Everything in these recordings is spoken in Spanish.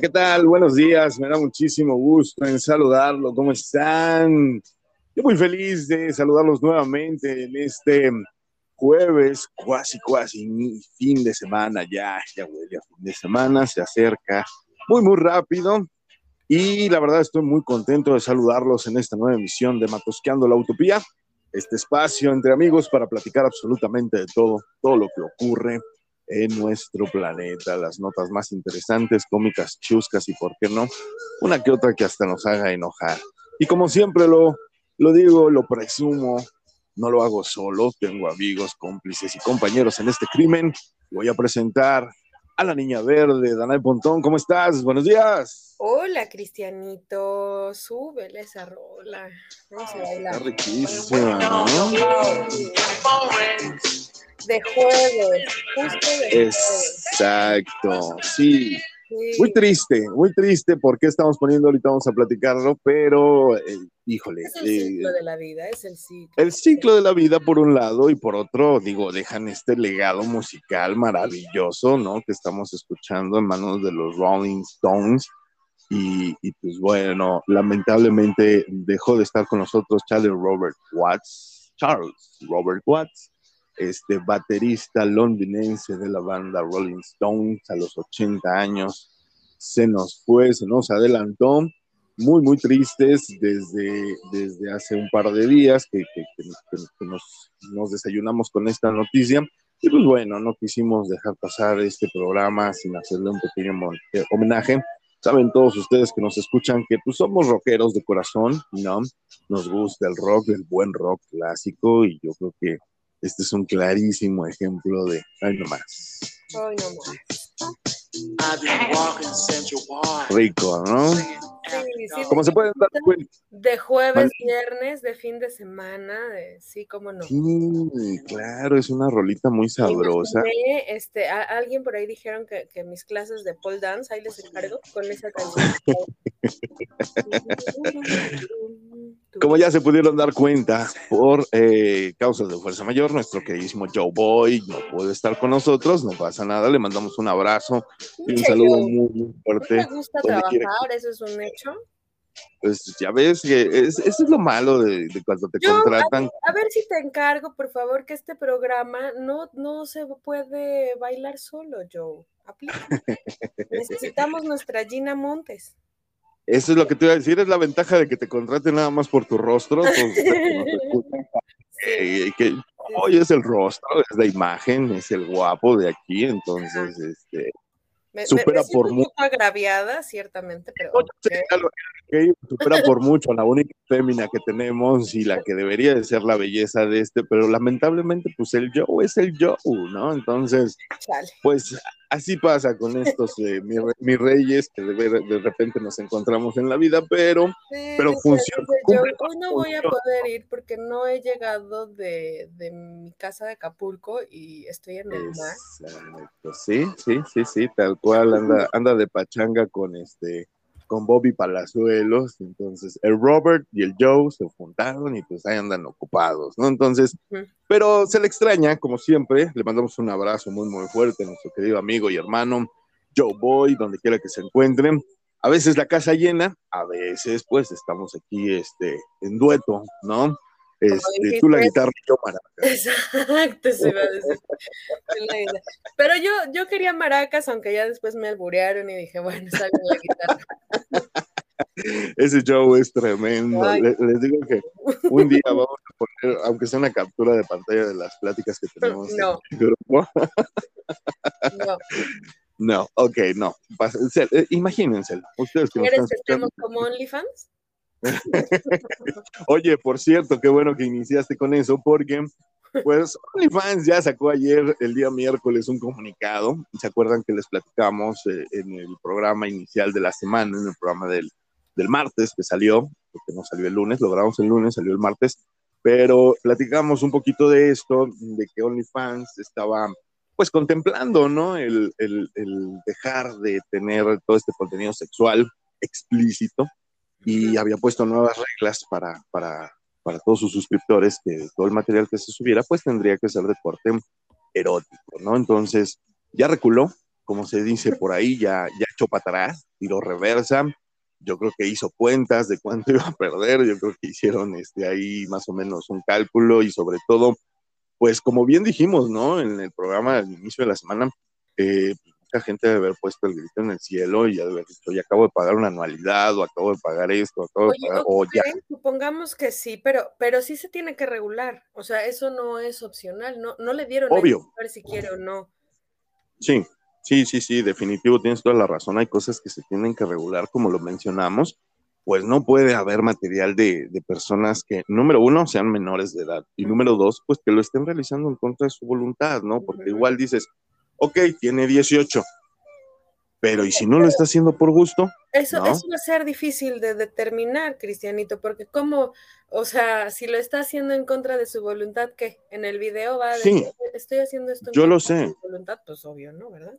¿qué tal? Buenos días, me da muchísimo gusto en saludarlo. ¿Cómo están? Yo muy feliz de saludarlos nuevamente en este jueves, casi, casi fin de semana ya, ya huele a fin de semana, se acerca muy, muy rápido. Y la verdad estoy muy contento de saludarlos en esta nueva emisión de Matosqueando la Utopía, este espacio entre amigos para platicar absolutamente de todo, todo lo que ocurre en nuestro planeta, las notas más interesantes, cómicas, chuscas y, ¿por qué no? Una que otra que hasta nos haga enojar. Y como siempre lo, lo digo, lo presumo, no lo hago solo, tengo amigos, cómplices y compañeros en este crimen. Voy a presentar a la niña verde, Danae Pontón. ¿Cómo estás? Buenos días. Hola, Cristianito. Súbele esa rola. Vamos a bailar. Está riquísima, ¿no? De jueves, justo de jueves. Exacto, sí. Sí. Muy triste, muy triste porque estamos poniendo, ahorita vamos a platicarlo, pero eh, híjole, Es el eh, ciclo de la vida, es el ciclo. el ciclo de la vida por un lado y por otro, digo, dejan este legado musical maravilloso, ¿no? Que estamos escuchando en manos de los Rolling Stones. Y, y, pues bueno, lamentablemente dejó de estar con nosotros Charlie Robert Watts, Charles Robert Watts, este baterista londinense de la banda Rolling Stones a los 80 años. Se nos fue, se nos adelantó. Muy, muy tristes desde, desde hace un par de días que, que- que- que nos, nos desayunamos con esta noticia. Y pues bueno, no quisimos dejar pasar este programa sin hacerle un pequeño eh, homenaje. Saben todos ustedes que nos escuchan que pues somos rockeros de corazón, ¿no? Nos gusta el rock, el buen rock clásico y yo creo que este es un clarísimo ejemplo de, ay no más. Walking Central Park. rico, ¿no? Sí, sí, Como se pueden dar cuenta, De jueves, Vale. viernes, de fin de semana, de- sí, cómo no. sí, claro, es una rolita muy sabrosa. imaginé, este, a- alguien por ahí dijeron que, que mis clases de pole dance, ahí les encargo con esa canción. Como ya se pudieron dar cuenta, por eh, causas de fuerza mayor, nuestro queridísimo Joe Boy no puede estar con nosotros, no pasa nada, le mandamos un abrazo y un saludo yo, muy, muy No fuerte. me gusta quiera trabajar, eso es un hecho. Pues ya ves que es- eso es lo malo de, de cuando te Yo, contratan. A ver si te encargo, por favor, que este programa no, no se puede bailar solo, Joe. Aplica. Necesitamos nuestra Gina Montes. Eso es lo que te iba a decir, es la ventaja de que te contraten nada más por tu rostro. pues, que que hoy es el rostro, es la imagen, es el guapo de aquí, entonces, este, me, supera me por un mu- poco agraviada, ciertamente, pero No, yo supera por mucho la única fémina que tenemos y la que debería de ser la belleza de este, pero lamentablemente, pues el Joe es el Joe, ¿no? Entonces, Chale. pues así pasa con estos eh, mis, mis reyes que de, de repente nos encontramos en la vida, pero Sí, Pero dice- funciona, dice yo, hoy no voy a función". poder ir porque no he llegado de, de mi casa de Acapulco y estoy en el mar. Sí, sí, sí, sí, tal cual anda, anda de pachanga con este, con Bobby Palazuelos, entonces el Robert y el Joe se juntaron y pues ahí andan ocupados, ¿no? Entonces, pero se le extraña, como siempre, le mandamos un abrazo muy, muy fuerte a nuestro querido amigo y hermano Joe Boy, donde quiera que se encuentren. A veces la casa llena, a veces pues estamos aquí este, en dueto, ¿no? Este, tú la guitarra y yo maraca. Exacto, eso iba a decir. Pero yo, yo quería maracas, aunque ya después me alburearon y dije, bueno, sale la guitarra. Ese Joe es tremendo. Ay. Les digo que un día vamos a poner, aunque sea una captura de pantalla de las pláticas que tenemos No. en el grupo. No. No, ok, no. Se- eh, Imagínenselo. Ustedes que ¿Quieres que estemos como OnlyFans? Oye, por cierto, qué bueno que iniciaste con eso, porque pues OnlyFans ya sacó ayer, el día miércoles, un comunicado. ¿Se acuerdan que les platicamos eh, en el programa inicial de la semana, en el programa del, del martes que salió, porque no salió el lunes, lo grabamos el lunes, salió el martes, pero platicamos un poquito de esto, de que OnlyFans estaba pues contemplando, ¿no? El, el- el dejar de tener todo este contenido sexual explícito y había puesto nuevas reglas para, para, para todos sus suscriptores, que todo el material que se subiera, pues tendría que ser de corte erótico, ¿no? Entonces, ya reculó como se dice por ahí, ya, ya echó para atrás, tiró reversa. Yo creo que hizo cuentas de cuánto iba a perder. Yo creo que hicieron este, ahí más o menos un cálculo y sobre todo, pues como bien dijimos, ¿no? En el programa al inicio de la semana, eh, mucha gente debe haber puesto el grito en el cielo y haber dicho, ya acabo de pagar una anualidad o acabo de pagar esto, acabo de Oye, pagar, ok, o ya. supongamos que sí, pero, pero sí se tiene que regular. O sea, eso no es opcional. No, no le dieron Obvio. a ver si quiere o no. Sí, sí, sí, sí, definitivo, tienes toda la razón. Hay cosas que se tienen que regular, como lo mencionamos. Pues no puede haber material de, de personas que, número uno, sean menores de edad. Y número dos, pues que lo estén realizando en contra de su voluntad, ¿no? Porque igual dices, ok, tiene 18, pero ¿y si no lo está haciendo por gusto? Eso, ¿No? eso va a ser difícil de determinar, Cristianito, porque como, o sea, si lo está haciendo en contra de su voluntad, ¿qué? En el video va a Sí. decir, estoy haciendo esto en Yo lo contra de sé. mi voluntad, pues obvio, ¿no? ¿Verdad?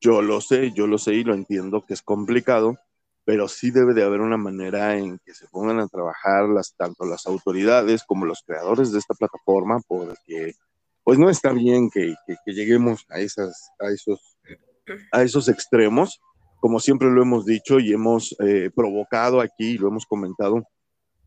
Yo lo sé, yo lo sé y lo entiendo que es complicado, pero sí debe de haber una manera en que se pongan a trabajar las, tanto las autoridades como los creadores de esta plataforma, porque pues no está bien que, lleguemos a, esas, a, esos, a esos extremos, como siempre lo hemos dicho y hemos eh, provocado aquí, lo hemos comentado,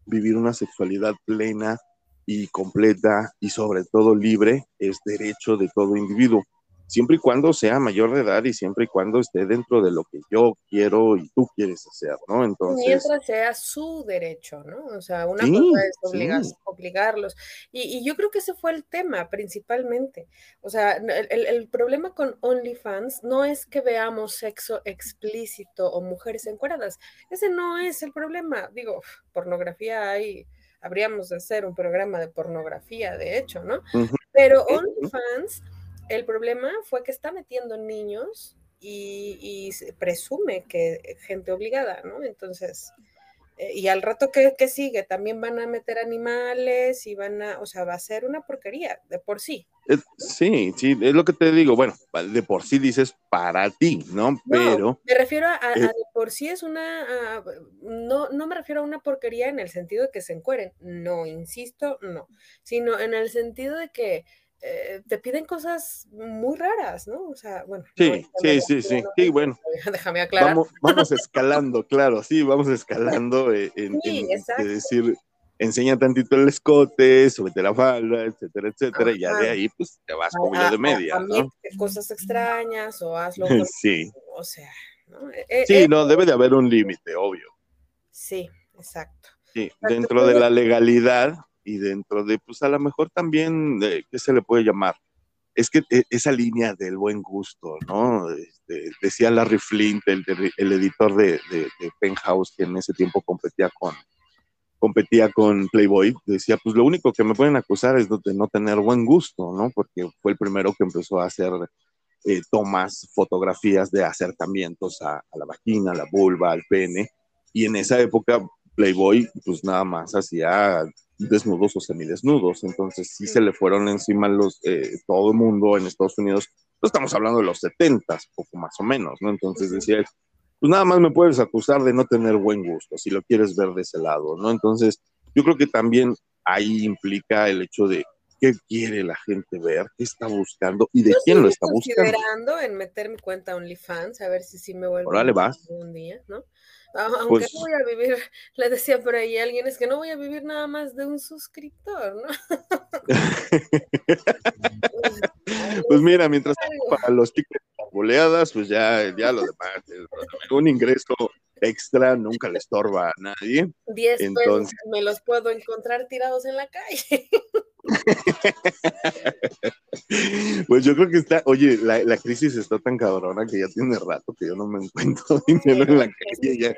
vivir una sexualidad plena y completa y sobre todo libre es derecho de todo individuo siempre y cuando sea mayor de edad y siempre y cuando esté dentro de lo que yo quiero y tú quieres hacer, ¿no? Entonces, Mientras sea su derecho, ¿no? O sea, una Sí, cosa es sí. obligas- obligarlos. Y, y yo creo que ese fue el tema principalmente. O sea, el, el- el problema con OnlyFans no es que veamos sexo explícito o mujeres encueradas. Ese no es el problema. Digo, pornografía hay, habríamos de hacer un programa de pornografía, de hecho, ¿no? Pero. OnlyFans, el problema fue que está metiendo niños y, y se presume que gente obligada, ¿no? Entonces, eh, y al rato que, que sigue, también van a meter animales y van a, o sea, va a ser una porquería de por sí. sí, sí, es lo que te digo, bueno, de por sí dices para ti, ¿no? Pero, me refiero a, a eh, de por sí es una, a- no, no me refiero a una porquería en el sentido de que se encueren, no, insisto, no, sino en el sentido de que eh, te piden cosas muy raras, ¿no? O sea, bueno. Sí, no, sí, sí, sí, sí, bueno. Déjame aclarar. vamos, vamos escalando, claro, sí, vamos escalando eh, en, Sí, en- exacto. de decir, enseña tantito el escote, súbete la falda, etcétera, etcétera, y ya de ahí, pues, te vas como yo de media, ¿no? cosas extrañas o hazlo con- Sí, o sea, ¿no? Eh, sí, eh, no, debe de haber un límite, obvio. sí, exacto. Sí, dentro de la legalidad y dentro de, pues a lo mejor también, de, ¿qué se le puede llamar? Es que eh, esa línea del buen gusto, ¿no? Este, decía Larry Flint, el- el editor de, de- de Penthouse, que en ese tiempo competía con, competía con Playboy, decía, pues lo único que me pueden acusar es de no tener buen gusto, ¿no? Porque fue el primero que empezó a hacer eh, tomas, fotografías de acercamientos a, a la vagina, a la vulva, al pene, y en esa época Playboy, pues nada más hacía desnudos o semidesnudos, entonces sí se le fueron encima los, eh, todo el mundo en Estados Unidos, no estamos hablando de los 70, poco más o menos, ¿no? Entonces decía, pues nada más me puedes acusar de no tener buen gusto, si lo quieres ver de ese lado, ¿no? Entonces, yo creo que también ahí implica el hecho de qué quiere la gente ver, qué está buscando y de Yo quién lo está buscando. considerando en meter mi cuenta OnlyFans, a ver si sí me vuelvo Órale, a vas. un día, ¿no? Aunque Pues- no voy a vivir, le decía por ahí a alguien, es que no voy a vivir nada más de un suscriptor, ¿no? Pues mira, mientras para los tickets boleadas, pues ya, ya lo demás, un ingreso extra nunca le estorba a nadie. 10 pesos Entonces- me los puedo encontrar tirados en la calle. Pues yo creo que está, oye, la, la crisis está tan cabrona que ya tiene rato que yo no me encuentro dinero en la calle, ya,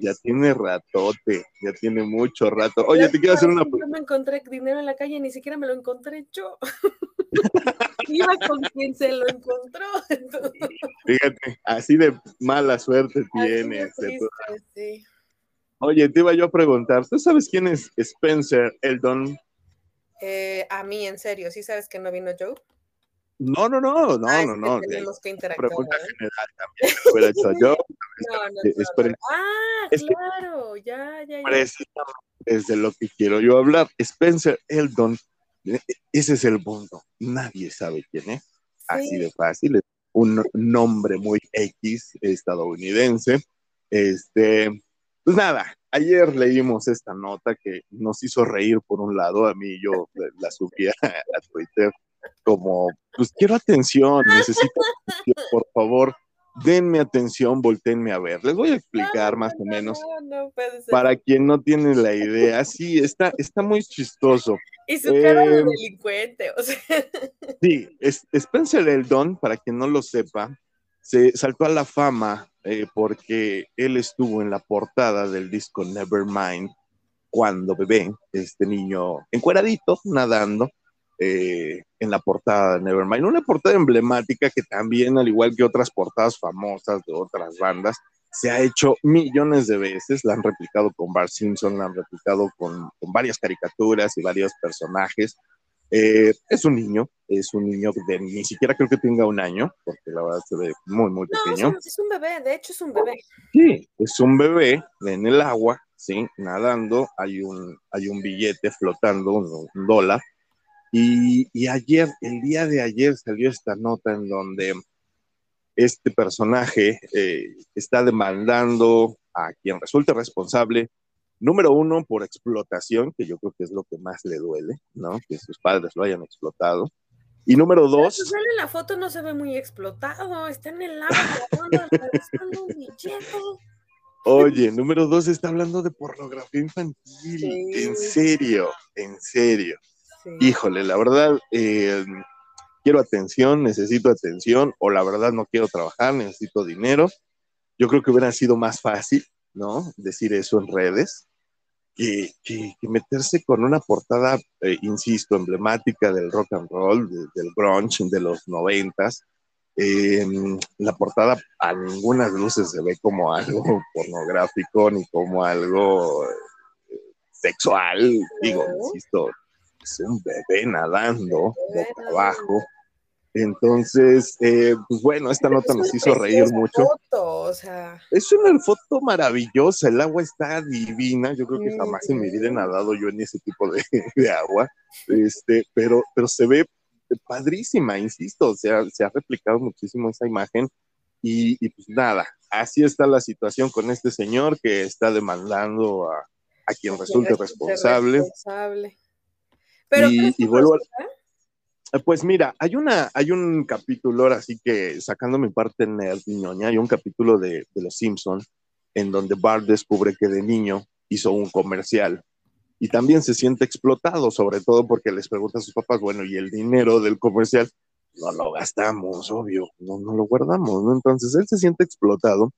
ya tiene ratote, ya tiene mucho rato. Oye, te quiero hacer una Yo me encontré dinero en la calle, ni siquiera me lo encontré yo. Iba con quien se lo encontró. entonces, fíjate, así de mala suerte tienes. triste, sí. Oye, te iba yo a preguntar, ¿tú sabes quién es Spencer Eldon? Eh, a mí, en serio, ¿sí sabes que no vino Joe? No, no, no, no, Ah, no, no. Tenemos que interactuar. Pregunta ¿verdad? general también me lo hubiera hecho yo. No, no, no. Ah, Es claro, ya, ya, ya. Precisamente es de lo que quiero yo hablar. Spencer Eldon, ese es el punto. Nadie sabe quién es. Así Sí. de fácil. un nombre muy X estadounidense. Este, pues nada, ayer leímos esta nota que nos hizo reír por un lado, a mí yo la subí a, a Twitter como, pues quiero atención, necesito atención, por favor, denme atención, voltenme a ver. Les voy a explicar más o menos. No. Para quien no tiene la idea, sí, está, está muy chistoso. Y su cara de Eh, delincuente, o sea. Sí, es, Spencer Eldon, para quien no lo sepa, se saltó a la fama eh, porque él estuvo en la portada del disco Nevermind cuando bebé, este niño encueradito, nadando, eh, en la portada de Nevermind. Una portada emblemática que también, al igual que otras portadas famosas de otras bandas, se ha hecho millones de veces. La han replicado con Bart Simpson, la han replicado con, con varias caricaturas y varios personajes. Eh, es un niño, es un niño de ni siquiera creo que tenga un año, porque la verdad se ve muy, muy pequeño. es un- es un bebé, de hecho es un bebé. Sí, es un bebé en el agua, sí, nadando. Hay un, hay un billete flotando, un, un dólar. Y, y ayer, el día de ayer, salió esta nota en donde este personaje eh, está demandando a quien resulte responsable, número uno, por explotación, que yo creo que es lo que más le duele, ¿no? Que sus padres lo hayan explotado. Y número Pues dos, él en la foto no se ve muy explotado, está en el agua un billete. Oye, número dos está hablando de pornografía infantil. Sí. En serio, en serio. Sí. Híjole, la verdad, eh, quiero atención, necesito atención, o la verdad no quiero trabajar, necesito dinero. Yo creo que hubiera sido más fácil, ¿no? Decir eso en redes, que, que- que meterse con una portada, eh, insisto, emblemática del rock and roll, de- del grunge de los noventas. Eh, la portada a ninguna luces se ve como algo pornográfico ni como algo eh, sexual. Digo, insisto, es un bebé nadando boca abajo. Entonces, eh, pues bueno, esta nota nos hizo reír mucho. foto, o sea, Es una foto maravillosa, el agua está divina, yo creo que jamás en mi vida he Ujú. nadado yo en ese tipo de, de agua, este, pero, pero se ve padrísima, insisto, o sea, se ha replicado muchísimo esa imagen y, y pues nada, así está la situación con este señor que está demandando a, a quien resulte responsable. responsable. Pero Y- Pues mira, hay una, hay un capítulo, ahora sí que sacando mi parte nerd ñoña, hay un capítulo de, de Los Simpson en donde Bart descubre que de niño hizo un comercial y también se siente explotado, sobre todo porque les pregunta a sus papás, bueno, y el dinero del comercial no lo gastamos, obvio, no, no lo guardamos, ¿no? Entonces él se siente explotado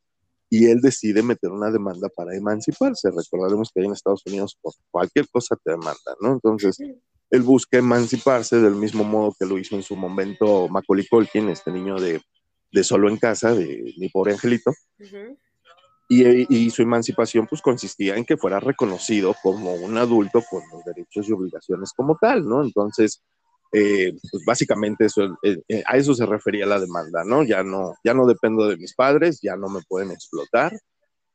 y él decide meter una demanda para emanciparse. Recordaremos que ahí en Estados Unidos por cualquier cosa te demandan, ¿no? Entonces él busca emanciparse del mismo modo que lo hizo en su momento Macaulay Culkin, este niño de, de solo en casa, de mi pobre angelito, y, y su emancipación pues consistía en que fuera reconocido como un adulto con los derechos y obligaciones como tal, ¿no? Entonces, eh, pues básicamente eso, eh, eh, a eso se refería la demanda, ¿no? Ya no, ya no dependo de mis padres, ya no me pueden explotar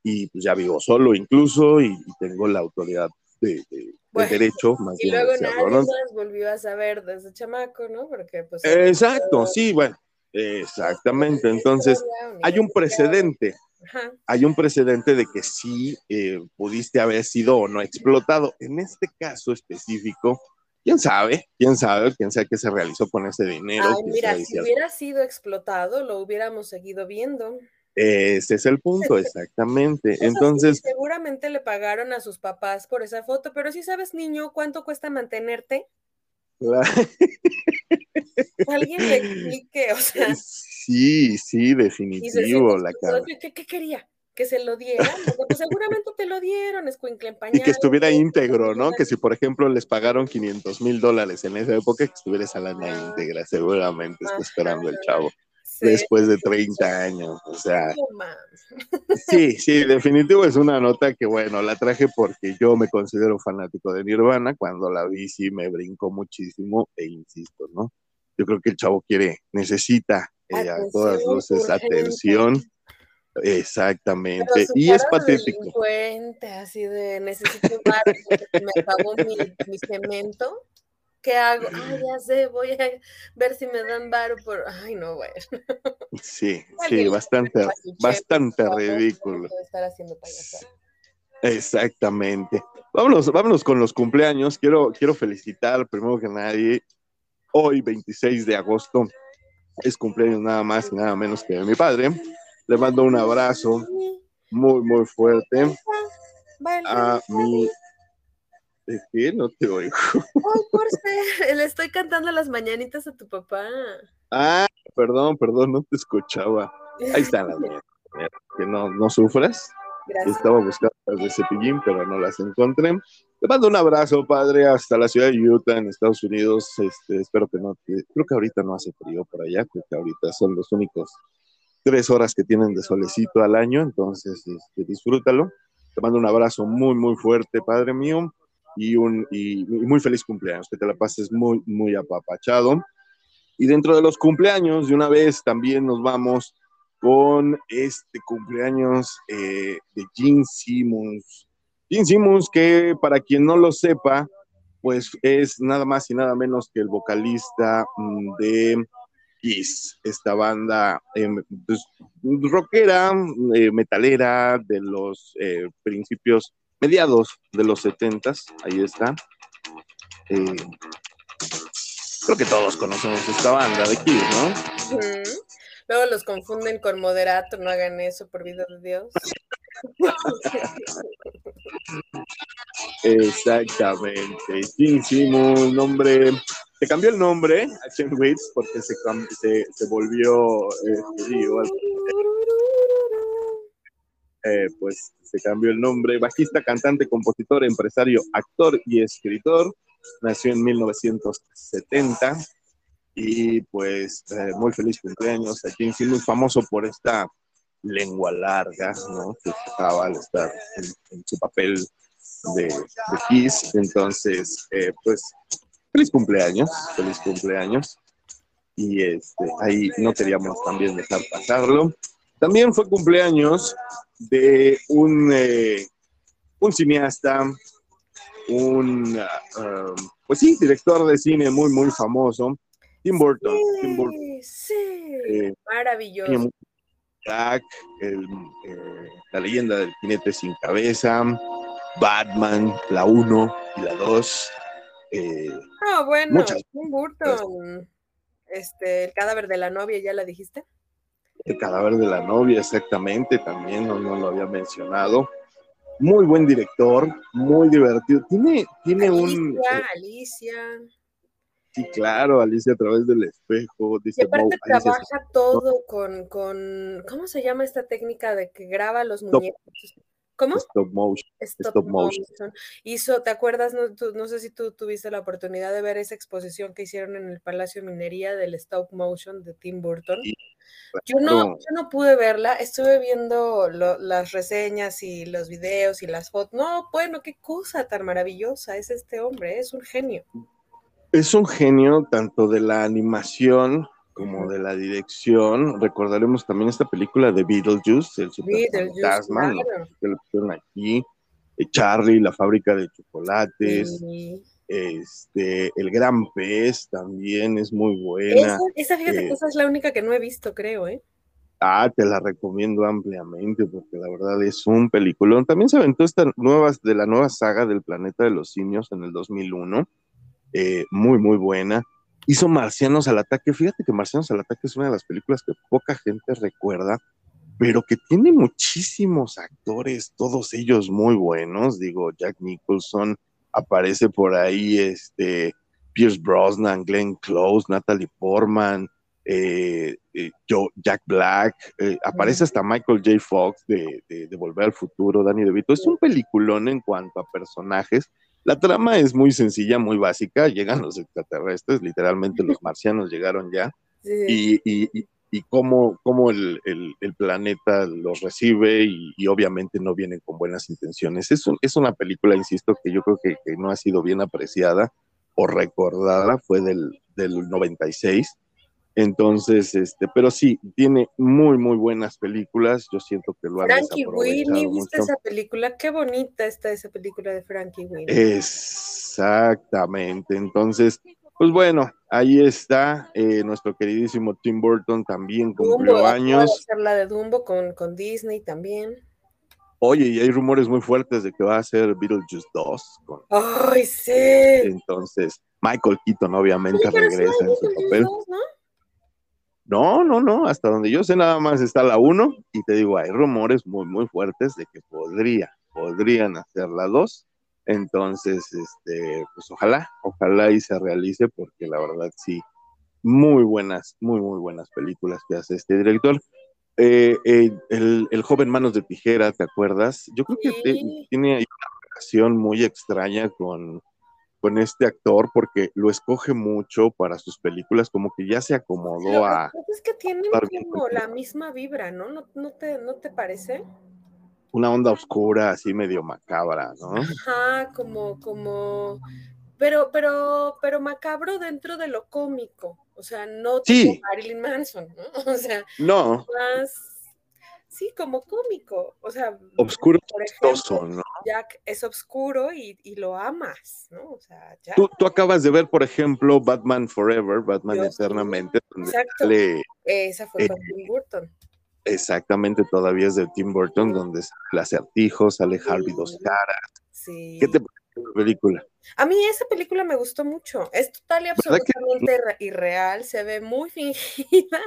y pues ya vivo solo incluso y, y tengo la autoridad de, de- de Bueno, derecho más Y bien de luego hacerlo, nadie ¿no? más volvió a saber desde chamaco, ¿no? Porque pues... Exacto, sí, bueno, exactamente. Entonces, hay un precedente, Ajá. hay un precedente de que sí eh, pudiste haber sido o no explotado. En este caso específico, quién sabe, quién sabe, quién sabe qué se realizó con ese dinero. Ay, mira, si hubiera sido explotado, lo hubiéramos seguido viendo. Ese es el punto, exactamente. Eso sí, Entonces, seguramente le pagaron a sus papás por esa foto, pero si sabes, niño, cuánto cuesta mantenerte, la- alguien le explique, o sea, sí, sí, definitivo, la cara. ¿Qué, qué- qué quería? ¿Que se lo dieran? Porque, pues, seguramente te lo dieron, escuincle en Y que estuviera íntegro, ¿no? Que si, por ejemplo, les pagaron 500 mil dólares en esa época, que estuviera esa lana Ah. íntegra, seguramente está esperando el chavo. Sí, después de 30 años. O sea, sí, sí, definitivo es una nota que, bueno, la traje porque yo me considero fanático de Nirvana. Cuando la vi, sí me brincó muchísimo e insisto, ¿no? Yo creo que el chavo quiere, necesita eh, a todas luces atención. Exactamente. Y es patético. así de necesito bar se me acabó mi, mi cemento. ¿qué hago? Ay, ya sé, voy a ver si me dan varo por. Ay, no, bueno. Sí, sí, bastante, bastante ridículo. Estar haciendo payasada. Exactamente. Vámonos, vámonos con los cumpleaños. Quiero, quiero felicitar primero que nadie. Hoy, 26 de agosto, es cumpleaños nada más y nada menos que de mi padre. Le mando un abrazo muy, muy fuerte a mi. ¿De qué? No te oigo. Ay, por ser, le estoy cantando las mañanitas a tu papá. Ah, perdón, perdón, no te escuchaba. Ahí están las mañanitas. Que no, no sufras. Gracias. Estaba buscando las de cepillín, pero no las encontré. Te mando un abrazo, padre, hasta la ciudad de Utah, en Estados Unidos. Este, espero que no, te- creo que ahorita no hace frío por allá, creo que ahorita son los únicos tres horas que tienen de solecito al año, entonces este, disfrútalo. Te mando un abrazo muy, muy fuerte, padre mío, y, un, y, muy feliz cumpleaños, que te la pases muy, muy apapachado. Y dentro de los cumpleaños, de una vez también nos vamos con este cumpleaños eh, de Gene Simmons. Gene Simmons, que para quien no lo sepa, pues es nada más y nada menos que el vocalista mm, de Kiss, esta banda eh, pues, rockera, eh, metalera de los eh, principios, mediados de los setentas, ahí está. Eh, creo que todos conocemos esta banda de Kiss, ¿no? Luego los confunden con moderato, no hagan eso, por vida de Dios. Exactamente. Gene Simmons, nombre. Se cambió el nombre a Chen Waits porque se, se, se volvió eh, judío. Eh, pues se cambió el nombre. Bajista, cantante, compositor, empresario, actor y escritor. Nació en 1970. Y pues eh, muy feliz cumpleaños a Gene Simmons, famoso por esta lengua larga, ¿no? Que usaba al estar en, en su papel de, de Kiss. Entonces, eh, pues, feliz cumpleaños, feliz cumpleaños. Y este, ahí no queríamos también dejar pasarlo. También fue cumpleaños de un, eh, un cineasta, un, ah, pues sí, director de cine muy, muy famoso, Tim Burton. Tim Burton Sí, sí. eh, Maravilloso. Jack, el, eh, la leyenda del jinete sin cabeza, Batman, la 1 y la 2. Eh, Ah, bueno, muchas Tim Burton. Este, el cadáver de la novia, ¿ya la dijiste? el cadáver de la novia, exactamente, también no, no lo había mencionado. Muy buen director, muy divertido. Tiene, tiene un. Alicia, eh, Alicia. sí, claro, Alicia a través del espejo. Y Dice aparte Alicia, trabaja todo con, con, ¿cómo se llama esta técnica de que graba los muñecos? ¿Cómo? stop motion. Stop, stop motion. motion. Hizo, ¿te acuerdas? No, Tú- no sé si tú tuviste la oportunidad de ver esa exposición que hicieron en el Palacio de Minería del stop motion de Tim Burton. Sí, Yo no, yo no pude verla, estuve viendo lo- las reseñas y los videos y las fotos. No, bueno, qué cosa tan maravillosa es este hombre, es un genio. Es un genio tanto de la animación como de la dirección. Recordaremos también esta película de Beetlejuice, el superfantasma, que lo pusieron aquí. Eh, Charlie, la fábrica de chocolates, este, El Gran Pez también es muy buena. esa, esa, fíjate eh, que esa es la única que no he visto, creo, ¿eh? Ah, te la recomiendo ampliamente porque la verdad es un peliculón. También se aventó esta nueva, de la nueva saga del Planeta de los Simios en el 2001. Eh, muy, muy buena. Hizo Marcianos al Ataque. Fíjate que Marcianos al Ataque es una de las películas que poca gente recuerda, pero que tiene muchísimos actores, todos ellos muy buenos. Digo, Jack Nicholson, aparece por ahí este Pierce Brosnan, Glenn Close, Natalie Portman, eh, eh, Joe- Jack Black, eh, aparece hasta Michael J. Fox de, de- de Volver al Futuro, Danny DeVito. Es un peliculón en cuanto a personajes. La trama es muy sencilla, muy básica. Llegan los extraterrestres, literalmente los marcianos llegaron ya Sí. y, y, y- cómo, cómo el, el- el planeta los recibe y, y obviamente no vienen con buenas intenciones. Es, un- es una película, insisto, que yo creo que, que no ha sido bien apreciada o recordada, fue del, del 96 Entonces, este, pero sí, tiene muy, muy buenas películas. Yo siento que lo han Frankie Winnie, ¿viste mucho. esa película? Qué bonita está esa película de Frankie Winnie. Exactamente. Entonces, pues bueno, ahí está eh, nuestro queridísimo Tim Burton también cumplió Dumbo, años. la de Dumbo con, con Disney también. Oye, y hay rumores muy fuertes de que va a ser Beetlejuice 2. con- ¡Ay, sí! entonces, Michael Keaton obviamente Sí, regresa en su papel. 2, ¿no? No, no, no, hasta donde yo sé nada más está la 1 y te digo, hay rumores muy, muy fuertes de que podría, podrían hacer la 2. Entonces, este, pues ojalá, ojalá y se realice porque la verdad sí, muy buenas, muy, muy buenas películas que hace este director. Eh, eh, el, el joven Manos de Tijera, ¿te acuerdas? Yo creo que te- Sí. tiene ahí una relación muy extraña con, con este actor porque lo escoge mucho para sus películas, como que ya se acomodó Lo a... es que tienen como la misma vibra, ¿no? ¿No, no te, ¿No te parece? una onda oscura, así medio macabra, ¿no? Ajá, como, como, pero, pero, pero macabro dentro de lo cómico, o sea, no Sí. tipo Marilyn Manson, ¿no? O sea, No, más, sí, como cómico, o sea, oscuro, por ejemplo, chistoso, ¿no? Jack es oscuro y, y lo amas, ¿no? O sea, Jack, Tú, tú acabas de ver, por ejemplo, Batman Forever, Batman Dios Eternamente, donde Exacto. sale esa fue eh, con Tim Burton. exactamente todavía es de Tim Burton, donde sale el acertijo, sale Harvey Dos Sí. Caras. Sí. ¿Qué te pareció la película? A mí esa película me gustó mucho. Es total y ¿Verdad que- absolutamente re- irreal. Se ve muy fingida.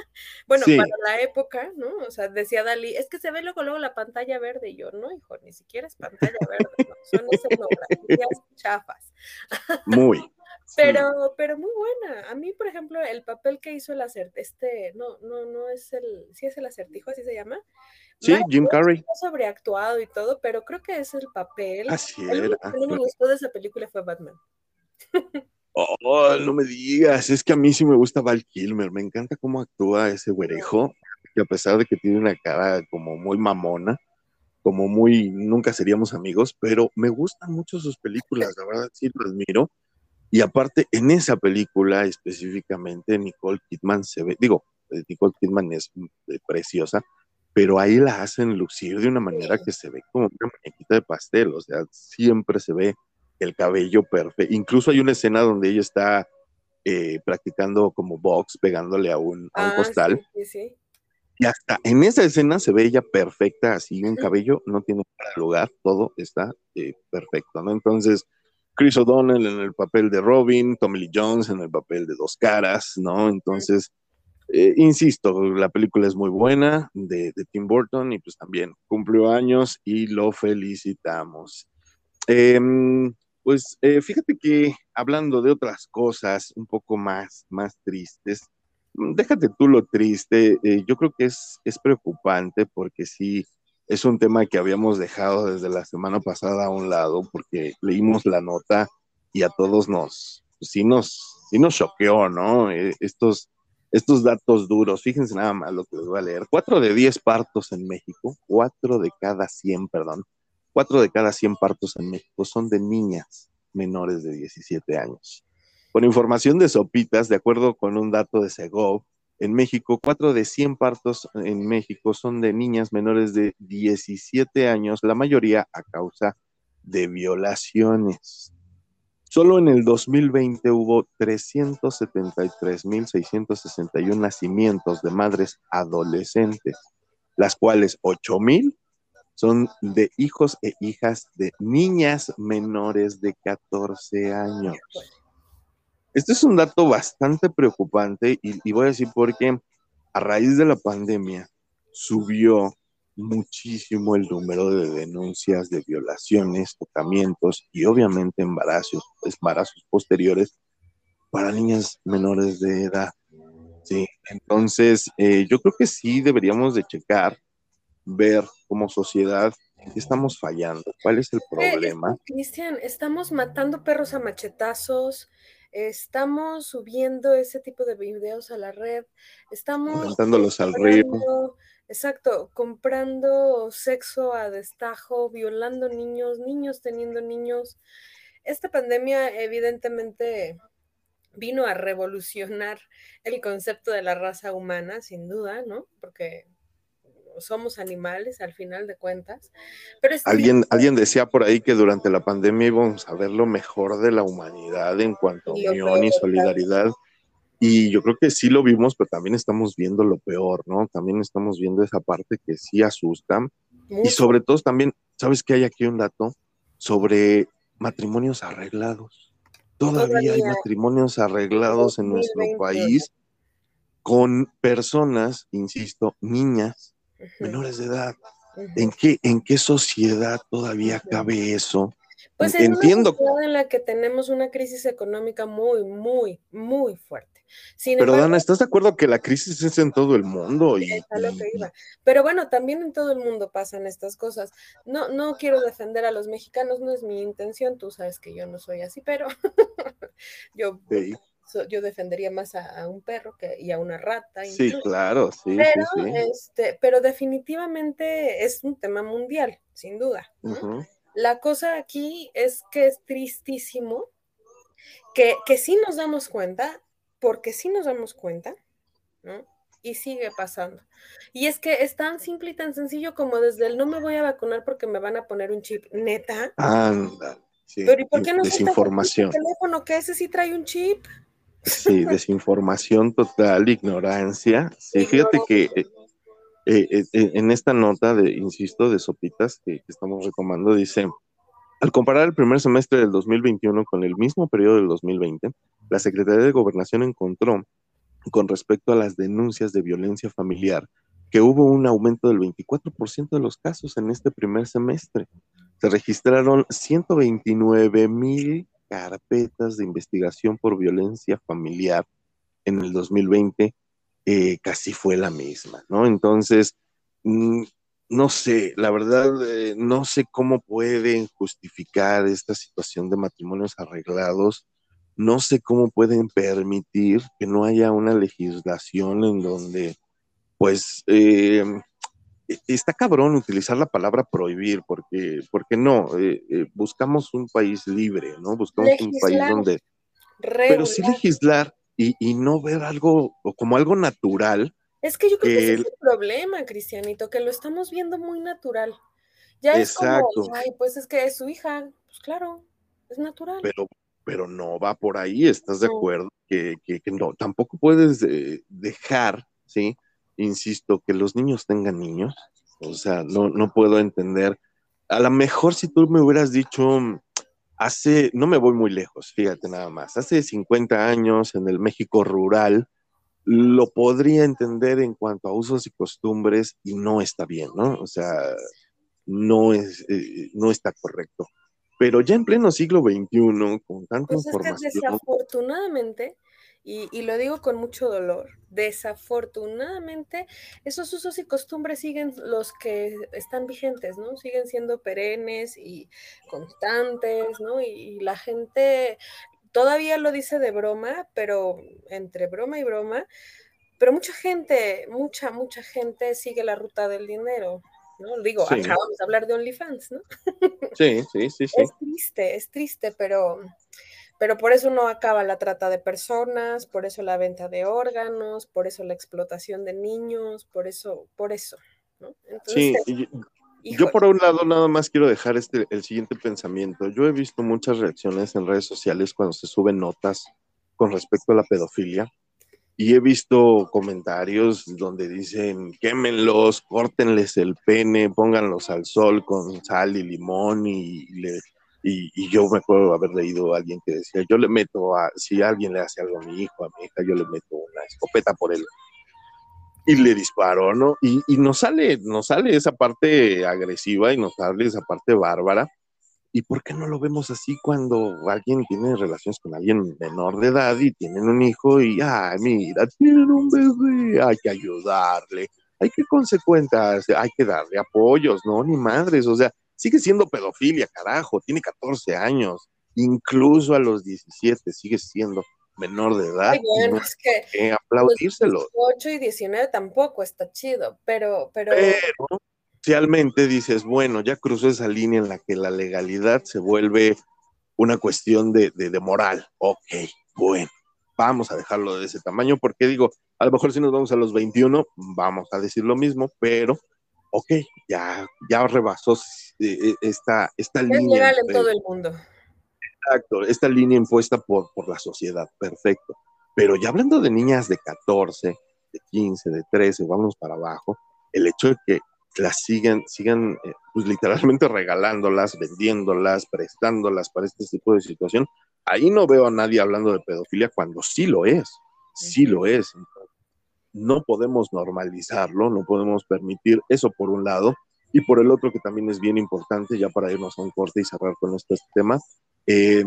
Bueno, Sí. para la época, ¿no? O sea, decía Dalí, es que se ve luego, luego la pantalla verde. Y yo, no, hijo, ni siquiera es pantalla verde. ¿no? Son escenografías chafas. Muy. Pero, pero muy buena. A mí, por ejemplo, el papel que hizo el acertijo, este, no, no, no es el, sí es el acertijo, así se llama. Sí, Jim Carrey. Sobreactuado y todo, pero creo que es el papel. Así El era. que me gustó de esa película fue Batman. Oh, no me digas, es que a mí sí me gusta Val Kilmer, me encanta cómo actúa ese güerejo, que a pesar de que tiene una cara como muy mamona, como muy, nunca seríamos amigos, pero me gustan mucho sus películas, la verdad sí lo admiro. Y aparte, en esa película específicamente, Nicole Kidman se ve, digo, eh, Nicole Kidman es eh, preciosa, pero ahí la hacen lucir de una manera que se ve como una muñequita de pastel, o sea, siempre se ve el cabello perfecto. Incluso hay una escena donde ella está eh, practicando como box, pegándole a un, a un Ah, costal, sí, y hasta en esa escena se ve ella perfecta, así un cabello no tiene lugar, todo está eh, perfecto, ¿no? Entonces, Chris O'Donnell en el papel de Robin, Tommy Lee Jones en el papel de Dos Caras, ¿no? Entonces, eh, insisto, la película es muy buena de, Tim Burton y pues también cumplió años y lo felicitamos. Em, pues eh, fíjate que hablando de otras cosas un poco más, más tristes, déjate tú lo triste, eh, yo creo que es, es preocupante porque sí, es un tema que habíamos dejado desde la semana pasada a un lado porque leímos la nota y a todos nos, pues, sí nos, sí nos choqueó, ¿no? Eh, estos, estos datos duros, fíjense nada más lo que les voy a leer. Cuatro de diez partos en México, cuatro de cada cien, perdón, cuatro de cada cien partos en México son de niñas menores de 17 años. Con información de Sopitas, de acuerdo con un dato de Segov, en México, cuatro de 100 partos en México son de niñas menores de 17 años, la mayoría a causa de violaciones. Solo en el 2020 hubo 373.661 nacimientos de madres adolescentes, las cuales 8.000 son de hijos e hijas de niñas menores de 14 años. Este es un dato bastante preocupante y, y voy a decir porque a raíz de la pandemia subió muchísimo el número de denuncias de violaciones, tocamientos y obviamente embarazos, embarazos posteriores para niñas menores de edad. Sí, entonces eh, yo creo que sí deberíamos de checar, ver como sociedad qué estamos fallando, cuál es el Eh, problema. Cristian, estamos matando perros a machetazos, estamos subiendo ese tipo de videos a la red, estamos Aventándolos al río. exacto, comprando sexo a destajo, violando niños, niños teniendo niños. Esta pandemia evidentemente vino a revolucionar el concepto de la raza humana, sin duda, ¿no? Porque somos animales al final de cuentas. Pero alguien, alguien decía por ahí que durante la pandemia íbamos a ver lo mejor de la humanidad en cuanto a unión y solidaridad. Y yo creo que sí lo vimos, pero también estamos viendo lo peor, ¿no? También estamos viendo esa parte que sí asusta. Y sobre todo también, ¿sabes que hay aquí un dato? Sobre matrimonios arreglados. Todavía, hay matrimonios arreglados en nuestro país con personas, insisto, niñas, menores de edad. ¿En qué, ¿En qué sociedad todavía cabe eso? Pues en Entiendo. una sociedad en la que tenemos una crisis económica muy, muy, muy fuerte. Pero Dana, ¿estás de acuerdo que la crisis es en todo el mundo? Y, lo que iba. Pero bueno, también en todo el mundo pasan estas cosas. No, no quiero defender a los mexicanos, no es mi intención, tú sabes que yo no soy así, pero yo yo defendería más a, un perro que, y a una rata. Sí, claro, sí. Pero, Este, pero definitivamente es un tema mundial, sin duda. La cosa aquí es que es tristísimo que, que sí nos damos cuenta, porque sí nos damos cuenta, ¿no? Y sigue pasando. Y es que es tan simple y tan sencillo como desde el no me voy a vacunar porque me van a poner un chip, neta. Anda. Sí, Pero ¿y por qué no desinformación. el teléfono que ese sí trae un chip? Sí, desinformación total, ignorancia. Sí, fíjate que eh, eh, eh, en esta nota de, insisto, de Sopitas que, estamos recomendando, dice, al comparar el primer semestre del 2021 con el mismo periodo del 2020, la Secretaría de Gobernación encontró, con respecto a las denuncias de violencia familiar, que hubo un aumento del 24% de los casos en este primer semestre. Se registraron 129 mil carpetas de investigación por violencia familiar en el 2020 eh, casi fue la misma, ¿no? Entonces, mm, no sé, la verdad, eh, no sé cómo pueden justificar esta situación de matrimonios arreglados, no sé cómo pueden permitir que no haya una legislación en donde, pues, eh, está cabrón utilizar la palabra prohibir, porque, porque no, eh, eh, buscamos un país libre, ¿no? Buscamos un país donde... Pero sí legislar y, no ver algo como algo natural. Es que yo creo que, ese es el problema, Cristianito, que lo estamos viendo muy natural. Ya es como, ay, pues es que es su hija, pues claro, es natural. Pero, pero no va por ahí, ¿estás de acuerdo? Que, que, no, tampoco puedes eh, dejar, ¿sí? Insisto, que los niños tengan niños. O sea, no, no puedo entender. A lo mejor si tú me hubieras dicho hace, no me voy muy lejos, fíjate nada más, hace 50 años en el México rural, lo podría entender en cuanto a usos y costumbres y no está bien, ¿no? O sea, no, es, eh, no está correcto. Pero ya en pleno siglo XXI, con tanta pues información. desafortunadamente, y, lo digo con mucho dolor. Desafortunadamente, esos usos y costumbres siguen los que están vigentes, ¿no? Siguen siendo perennes y constantes, ¿no? Y, la gente todavía lo dice de broma, pero entre broma y broma, pero mucha gente, mucha, mucha gente sigue la ruta del dinero, ¿no? Digo, acabamos de hablar de OnlyFans, ¿no? Sí, sí, sí, sí. Es triste, es triste, pero pero por eso no acaba la trata de personas, por eso la venta de órganos, por eso la explotación de niños, por eso, por eso. ¿no? sí, yo por un lado nada más quiero dejar este, el siguiente pensamiento. Yo he visto muchas reacciones en redes sociales cuando se suben notas con respecto a la pedofilia y he visto comentarios donde dicen quémenlos, córtenles el pene, pónganlos al sol con sal y limón y, le, y, yo me acuerdo haber leído a alguien que decía, yo le meto a, si alguien le hace algo a mi hijo, a mi hija, yo le meto una escopeta por él. Y le disparo, ¿no? Y, y nos sale, nos sale esa parte agresiva y nos sale esa parte bárbara. ¿Y por qué no lo vemos así cuando alguien tiene relaciones con alguien menor de edad y tienen un hijo y, ay, mira, tienen un bebé, hay que ayudarle, hay que consecuencias, hay que darle apoyos, ¿no? Ni madres, o sea, sigue siendo pedofilia, carajo, tiene 14 años, incluso a los 17 sigue siendo menor de edad. Ay, bueno, es que, aplaudírselo. 8 y 19 tampoco está chido, pero, pero... Pero realmente dices, bueno, ya cruzó esa línea en la que la legalidad se vuelve una cuestión de, de, de moral. Ok, bueno. vamos a dejarlo de ese tamaño, porque digo, a lo mejor si nos vamos a los 21, vamos a decir lo mismo, pero ok, ya, ya rebasó eh, eh, esta, esta Es línea. legal en todo el mundo. Exacto, esta línea impuesta por, por la sociedad, perfecto. Pero ya hablando de niñas de 14, de 15, de 13, vamos para abajo, el hecho de que las sigan, sigan eh, pues literalmente regalándolas, vendiéndolas, prestándolas para este tipo de situación, ahí no veo a nadie hablando de pedofilia cuando sí lo es, sí lo es. No podemos normalizarlo, no podemos permitir eso por un lado, y por el otro que también es bien importante, ya para irnos a un corte y cerrar con este tema, eh,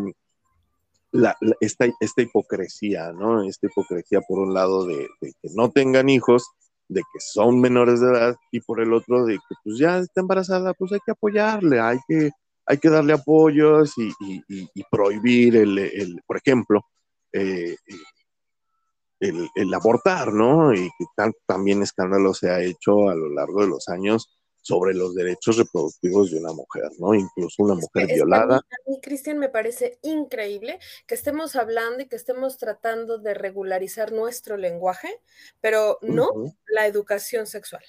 esta, esta hipocresía, ¿no? Esta hipocresía por un lado de, que no tengan hijos, de que son menores de edad, y por el otro de que pues ya está embarazada, pues hay que apoyarle, hay que, hay que darle apoyos y, prohibir el, por ejemplo, eh, el, el abortar, ¿no? Y que tan- también escándalo se ha hecho a lo largo de los años sobre los derechos reproductivos de una mujer, ¿no? Incluso una mujer es violada. a mí, Cristian, me parece increíble que estemos hablando y que estemos tratando de regularizar nuestro lenguaje, pero no la educación sexual.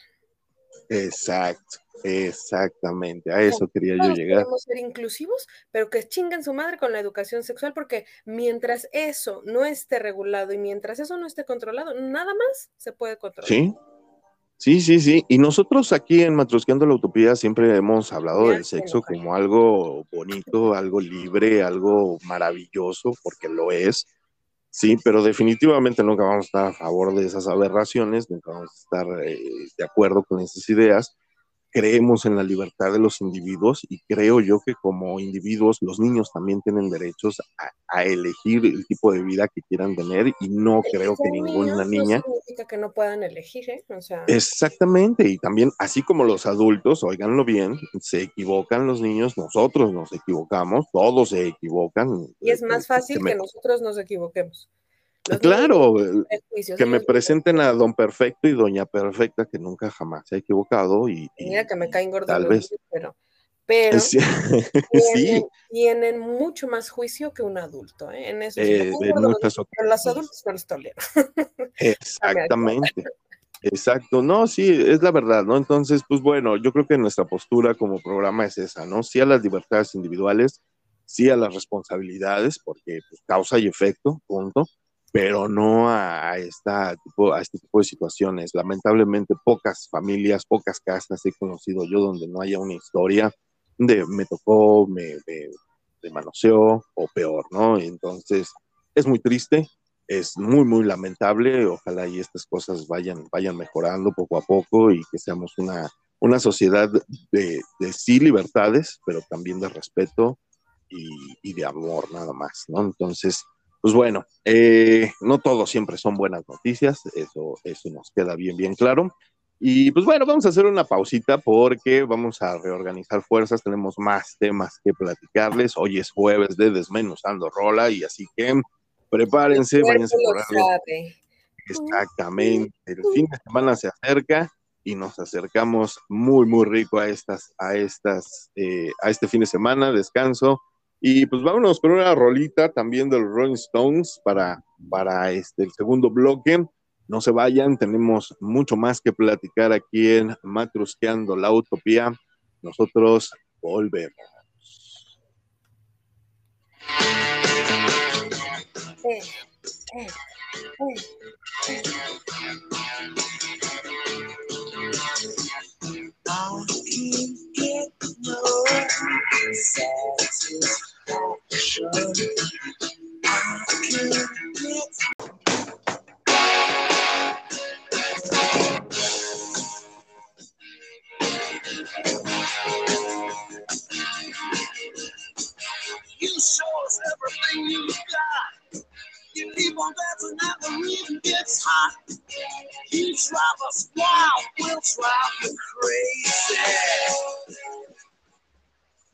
Exacto, exactamente, a eso quería yo llegar. podemos ser inclusivos, pero que chinguen su madre con la educación sexual, porque mientras eso no esté regulado y mientras eso no esté controlado, nada más se puede controlar. Sí, sí, sí, sí. Y nosotros aquí en Matrosqueando la Utopía siempre hemos hablado del sexo como algo bonito, algo libre, algo maravilloso, porque lo es. Sí, pero definitivamente nunca vamos a estar a favor de esas aberraciones, nunca vamos a estar eh, de acuerdo con esas ideas. Creemos en la libertad de los individuos y creo yo que como individuos los niños también tienen derechos a, a elegir el tipo de vida que quieran tener y no creo que ninguna niña... No significa que no puedan elegir, ¿eh? O sea, Exactamente, y también, así como los adultos, oiganlo bien, se equivocan los niños, nosotros nos equivocamos, todos se equivocan. y es más fácil me- que nosotros nos equivoquemos. Los Claro, eh, que me presenten a Don Perfecto y Doña Perfecta, que nunca jamás se ha equivocado y... y- Mira que me caen gordos tal vez. niños, pero, pero Sí, tienen, sí, tienen mucho más juicio que un adulto, ¿eh? En eso eh, en muchas pero los adultos no los tolero. Exactamente. Exacto, no, sí, es la verdad, ¿no? Entonces, pues bueno, yo creo que nuestra postura como programa es esa, ¿no? Sí a las libertades individuales, sí a las responsabilidades, porque pues, causa y efecto, punto, pero no a, esta tipo, a este tipo de situaciones. Lamentablemente, pocas familias, pocas casas he conocido yo donde no haya una historia de me tocó, me, me, me manoseó o peor, ¿no? Entonces, es muy triste, es muy, muy lamentable. Ojalá y estas cosas vayan, vayan mejorando poco a poco y que seamos una, una sociedad de, de sí libertades, pero también de respeto y, y de amor nada más, ¿no? Entonces, pues bueno, eh, no todo siempre son buenas noticias, eso, eso nos queda bien, bien claro. Y pues bueno, vamos a hacer una pausita porque vamos a reorganizar fuerzas, tenemos más temas que platicarles. Hoy es jueves de Desmenuzando Rola y así que prepárense, váyanse por algo. Exactamente, el fin de semana se acerca y nos acercamos muy, muy rico a estas, a estas, eh, a este fin de semana, descanso. Y pues vámonos con una rolita también de los Rolling Stones para, para este, el segundo bloque. No se vayan, tenemos mucho más que platicar aquí en Matrusqueando la Utopía. Nosotros volvemos.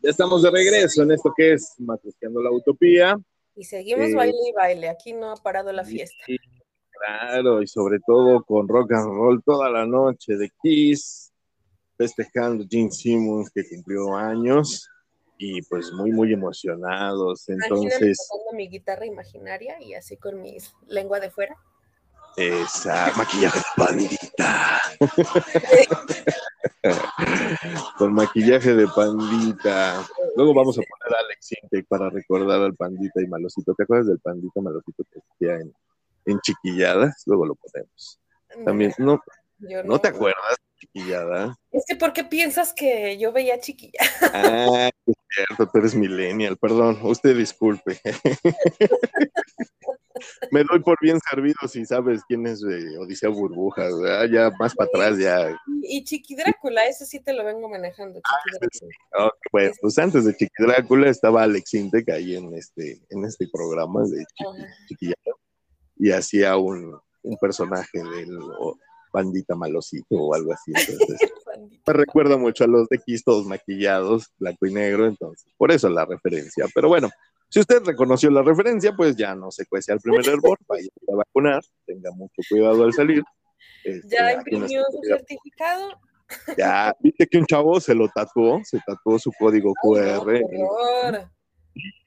Ya estamos de regreso en esto que es Matrusqueando la Utopía. Y seguimos Eh, baile y baile. Aquí no ha parado la fiesta. Sí, claro, y sobre todo con rock and roll toda la noche de Kiss, festejando Gene Simmons que cumplió años. y pues muy, muy emocionados. Entonces, tocando mi guitarra imaginaria y así con mi lengua de fuera. Esa maquillaje de pandita. Con maquillaje de pandita. Luego vamos a poner a Alex Intec para recordar al pandita y malosito. ¿Te acuerdas del pandita malosito que hacía en, en chiquilladas? Luego lo ponemos. También, no, Yo ¿no te acuerdas chiquillada? Es que, ¿por qué piensas que yo veía chiquilla? Ah, es cierto, tú eres millennial, perdón, usted disculpe. Me doy por bien servido si sabes quién es eh, Odisea Burbujas, ¿verdad? ya más para atrás ya. Y Chiqui Drácula, ese sí te lo vengo manejando. Chiqui. Ok, bueno, pues antes de Chiqui Drácula estaba Alex Intec ahí en este, en este programa de Chiqui. Chiquillada y hacía un, un personaje del bandita malosito o algo así. Entonces, me recuerda mucho a los de Kiss todos maquillados, blanco y negro, entonces, por eso la referencia. Pero bueno, si usted reconoció la referencia, pues ya no se cuece al primer hervor, vaya a vacunar, tenga mucho cuidado al salir. Este, Ya imprimió su certificado. Ya, viste que un chavo se lo tatuó, se tatuó su código Ay, QR. horror.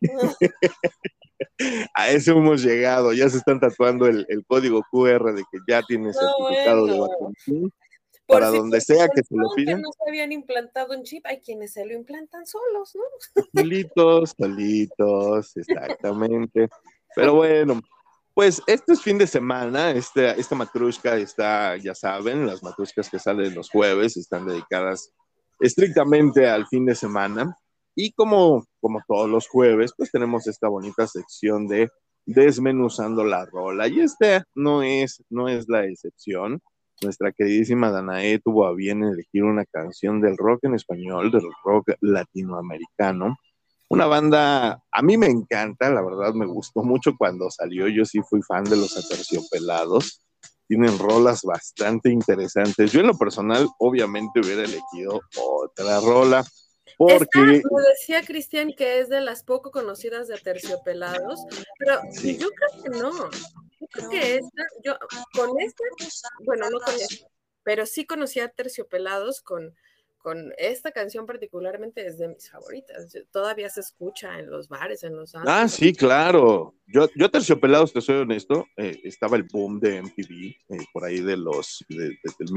A eso hemos llegado, ya se están tatuando el, el código QR de que ya tiene No, certificado de vacunación. Por Para si donde sea que se lo pidan. no se habían implantado un chip, hay quienes se lo implantan solos, ¿no? Solitos, solitos, exactamente. Pero bueno, pues este es fin de semana, este, esta matrushka está, ya saben, las matrushkas que salen los jueves están dedicadas estrictamente al fin de semana. Y como, como todos los jueves, pues tenemos esta bonita sección de desmenuzando la rola. Y este no es, no es la excepción. Nuestra queridísima Danae tuvo a bien elegir una canción del rock en español, del rock latinoamericano. Una banda, a mí me encanta, la verdad me gustó mucho cuando salió, yo sí fui fan de los Aterciopelados. Tienen rolas bastante interesantes. Yo en lo personal, obviamente hubiera elegido otra rola, porque... Esta, me decía Cristian que es de las poco conocidas de Terciopelados, pero Sí. yo creo que no. Yo creo que esta, yo con esta, bueno, no con esta, pero sí conocía Terciopelados con, con esta canción particularmente es de mis favoritas. Todavía se escucha en los bares, en los Ah, sí, claro. Yo, yo Terciopelados, te soy honesto, eh, estaba el boom de MTV eh, por ahí de los, de, de- del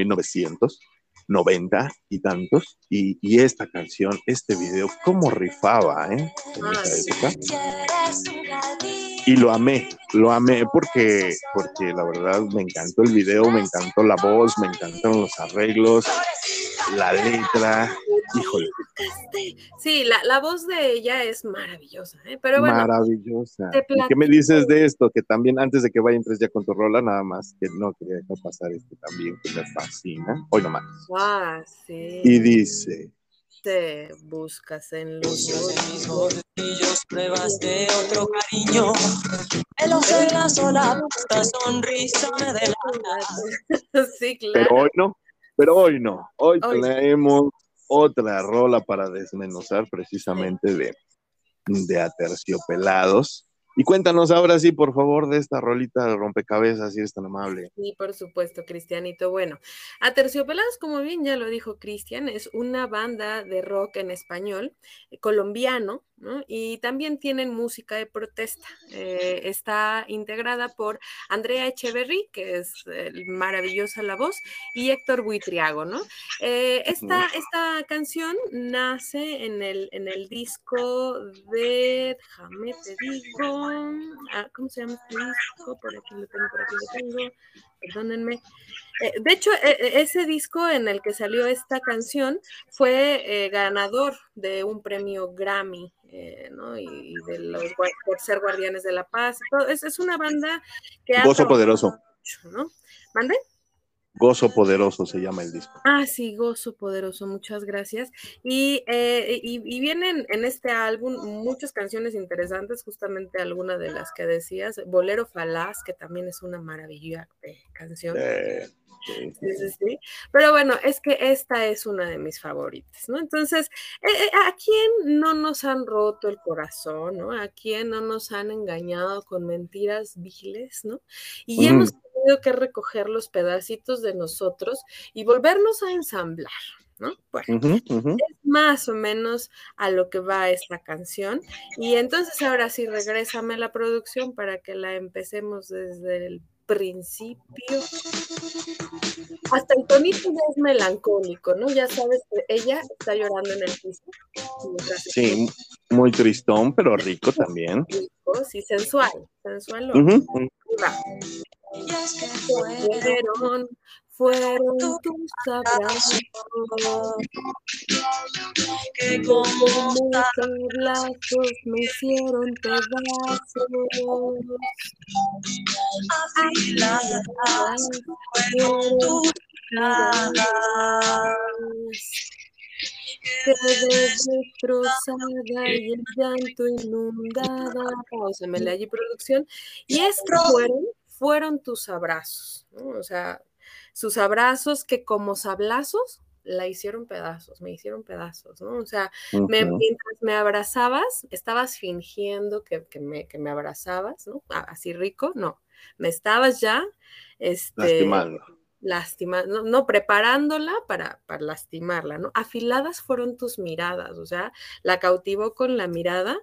1990 y tantos, y, y esta canción, este video, cómo rifaba, ¿eh? En esa época. Y lo amé, lo amé porque, porque la verdad me encantó el video, me encantó la voz, me encantaron los arreglos, la letra, híjole, Sí, la, la voz de ella es maravillosa, ¿eh? pero bueno, maravillosa. ¿Y qué me dices de esto? Que también antes de que vaya entres ya con tu rola, nada más que no quería dejar pasar esto también, que me fascina. Hoy nomás. ah, sí, Y dice, te buscas en los Buscas en mis bolsillos. pruebas de otro cariño. El ojo de la sola esta sonrisa me delata. Sí, claro. pero hoy no, pero hoy no. Hoy Hoy. tenemos otra rola para desmenuzar precisamente de, de Aterciopelados. Y cuéntanos ahora sí, por favor, de esta rolita de rompecabezas, si eres tan amable. Sí, por supuesto, Cristianito. Bueno, Aterciopelados, como bien ya lo dijo Cristian, es una banda de rock en español, eh, colombiano, ¿no? Y también tienen música de protesta. Eh, está integrada por Andrea Echeverry, que es eh, maravillosa la voz, y Héctor Buitriago, ¿no? Eh, esta, esta canción nace en el, en el disco de, déjame te digo, ah, ¿cómo se llama este disco? Por aquí lo tengo, por aquí lo tengo, perdónenme. Eh, de hecho, eh, ese disco en el que salió esta canción fue eh, ganador de un premio Grammy, eh, ¿no? Y, y de los por ser guardianes de la paz. todo. Es, es una banda que ha Gozo Poderoso. mucho, ¿no? ¿Mande? Gozo Poderoso se llama el disco. Ah, sí, Gozo Poderoso, muchas gracias. Y, eh, y, y vienen en este álbum muchas canciones interesantes, justamente alguna de las que decías, Bolero Falaz, que también es una maravilla de canción. Eh, sí. Sí, sí, sí. Pero bueno, es que esta es una de mis favoritas, ¿no? Entonces, eh, ¿a quién no nos han roto el corazón, ¿no? ¿A quién no nos han engañado con mentiras viles, ¿no? Y hemos tenido que recoger los pedacitos de nosotros y volvernos a ensamblar, ¿no? Bueno, es más o menos a lo que va esta canción. Y entonces ahora sí, regrésame la producción para que la empecemos desde el principio. Hasta el tonito ya es melancólico, ¿no? Ya sabes que ella está llorando en el piso. Sí, muy tristón, pero rico también. Rico, sí, sensual, sensual. Fueron, fueron tus abrazos. Que como abrazos me hicieron pedazos. Afiladas fueron tus miradas quedé destrozada y el llanto inundada pausa me allí producción. Y es que fueron fueron tus abrazos ¿no? o sea sus abrazos que como sablazos la hicieron pedazos, me hicieron pedazos, ¿no? O sea, mientras me abrazabas, estabas fingiendo que, me, que, me, abrazabas, ¿no? Así rico, no, me estabas ya, este, lastimando. Lastimando, no, preparándola para, para lastimarla, ¿no? Afiladas fueron tus miradas, o sea, la cautivó con la mirada,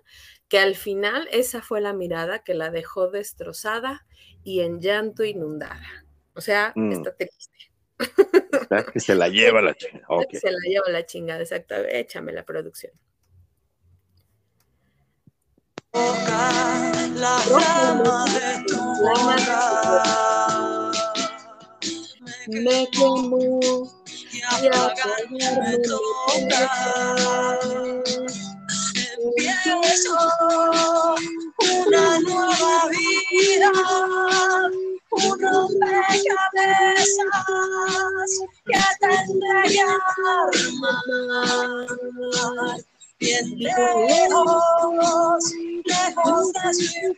que al final esa fue la mirada que la dejó destrozada y en llanto inundada. O sea, mm. está triste. que se la lleva la chingada. Se la lleva la chingada, exacto. Échame la producción. La flama de tu boca me quemó y apagarme toca. Una nueva vida un rompecabezas que tendré que armar. Bien lejos, lejos de su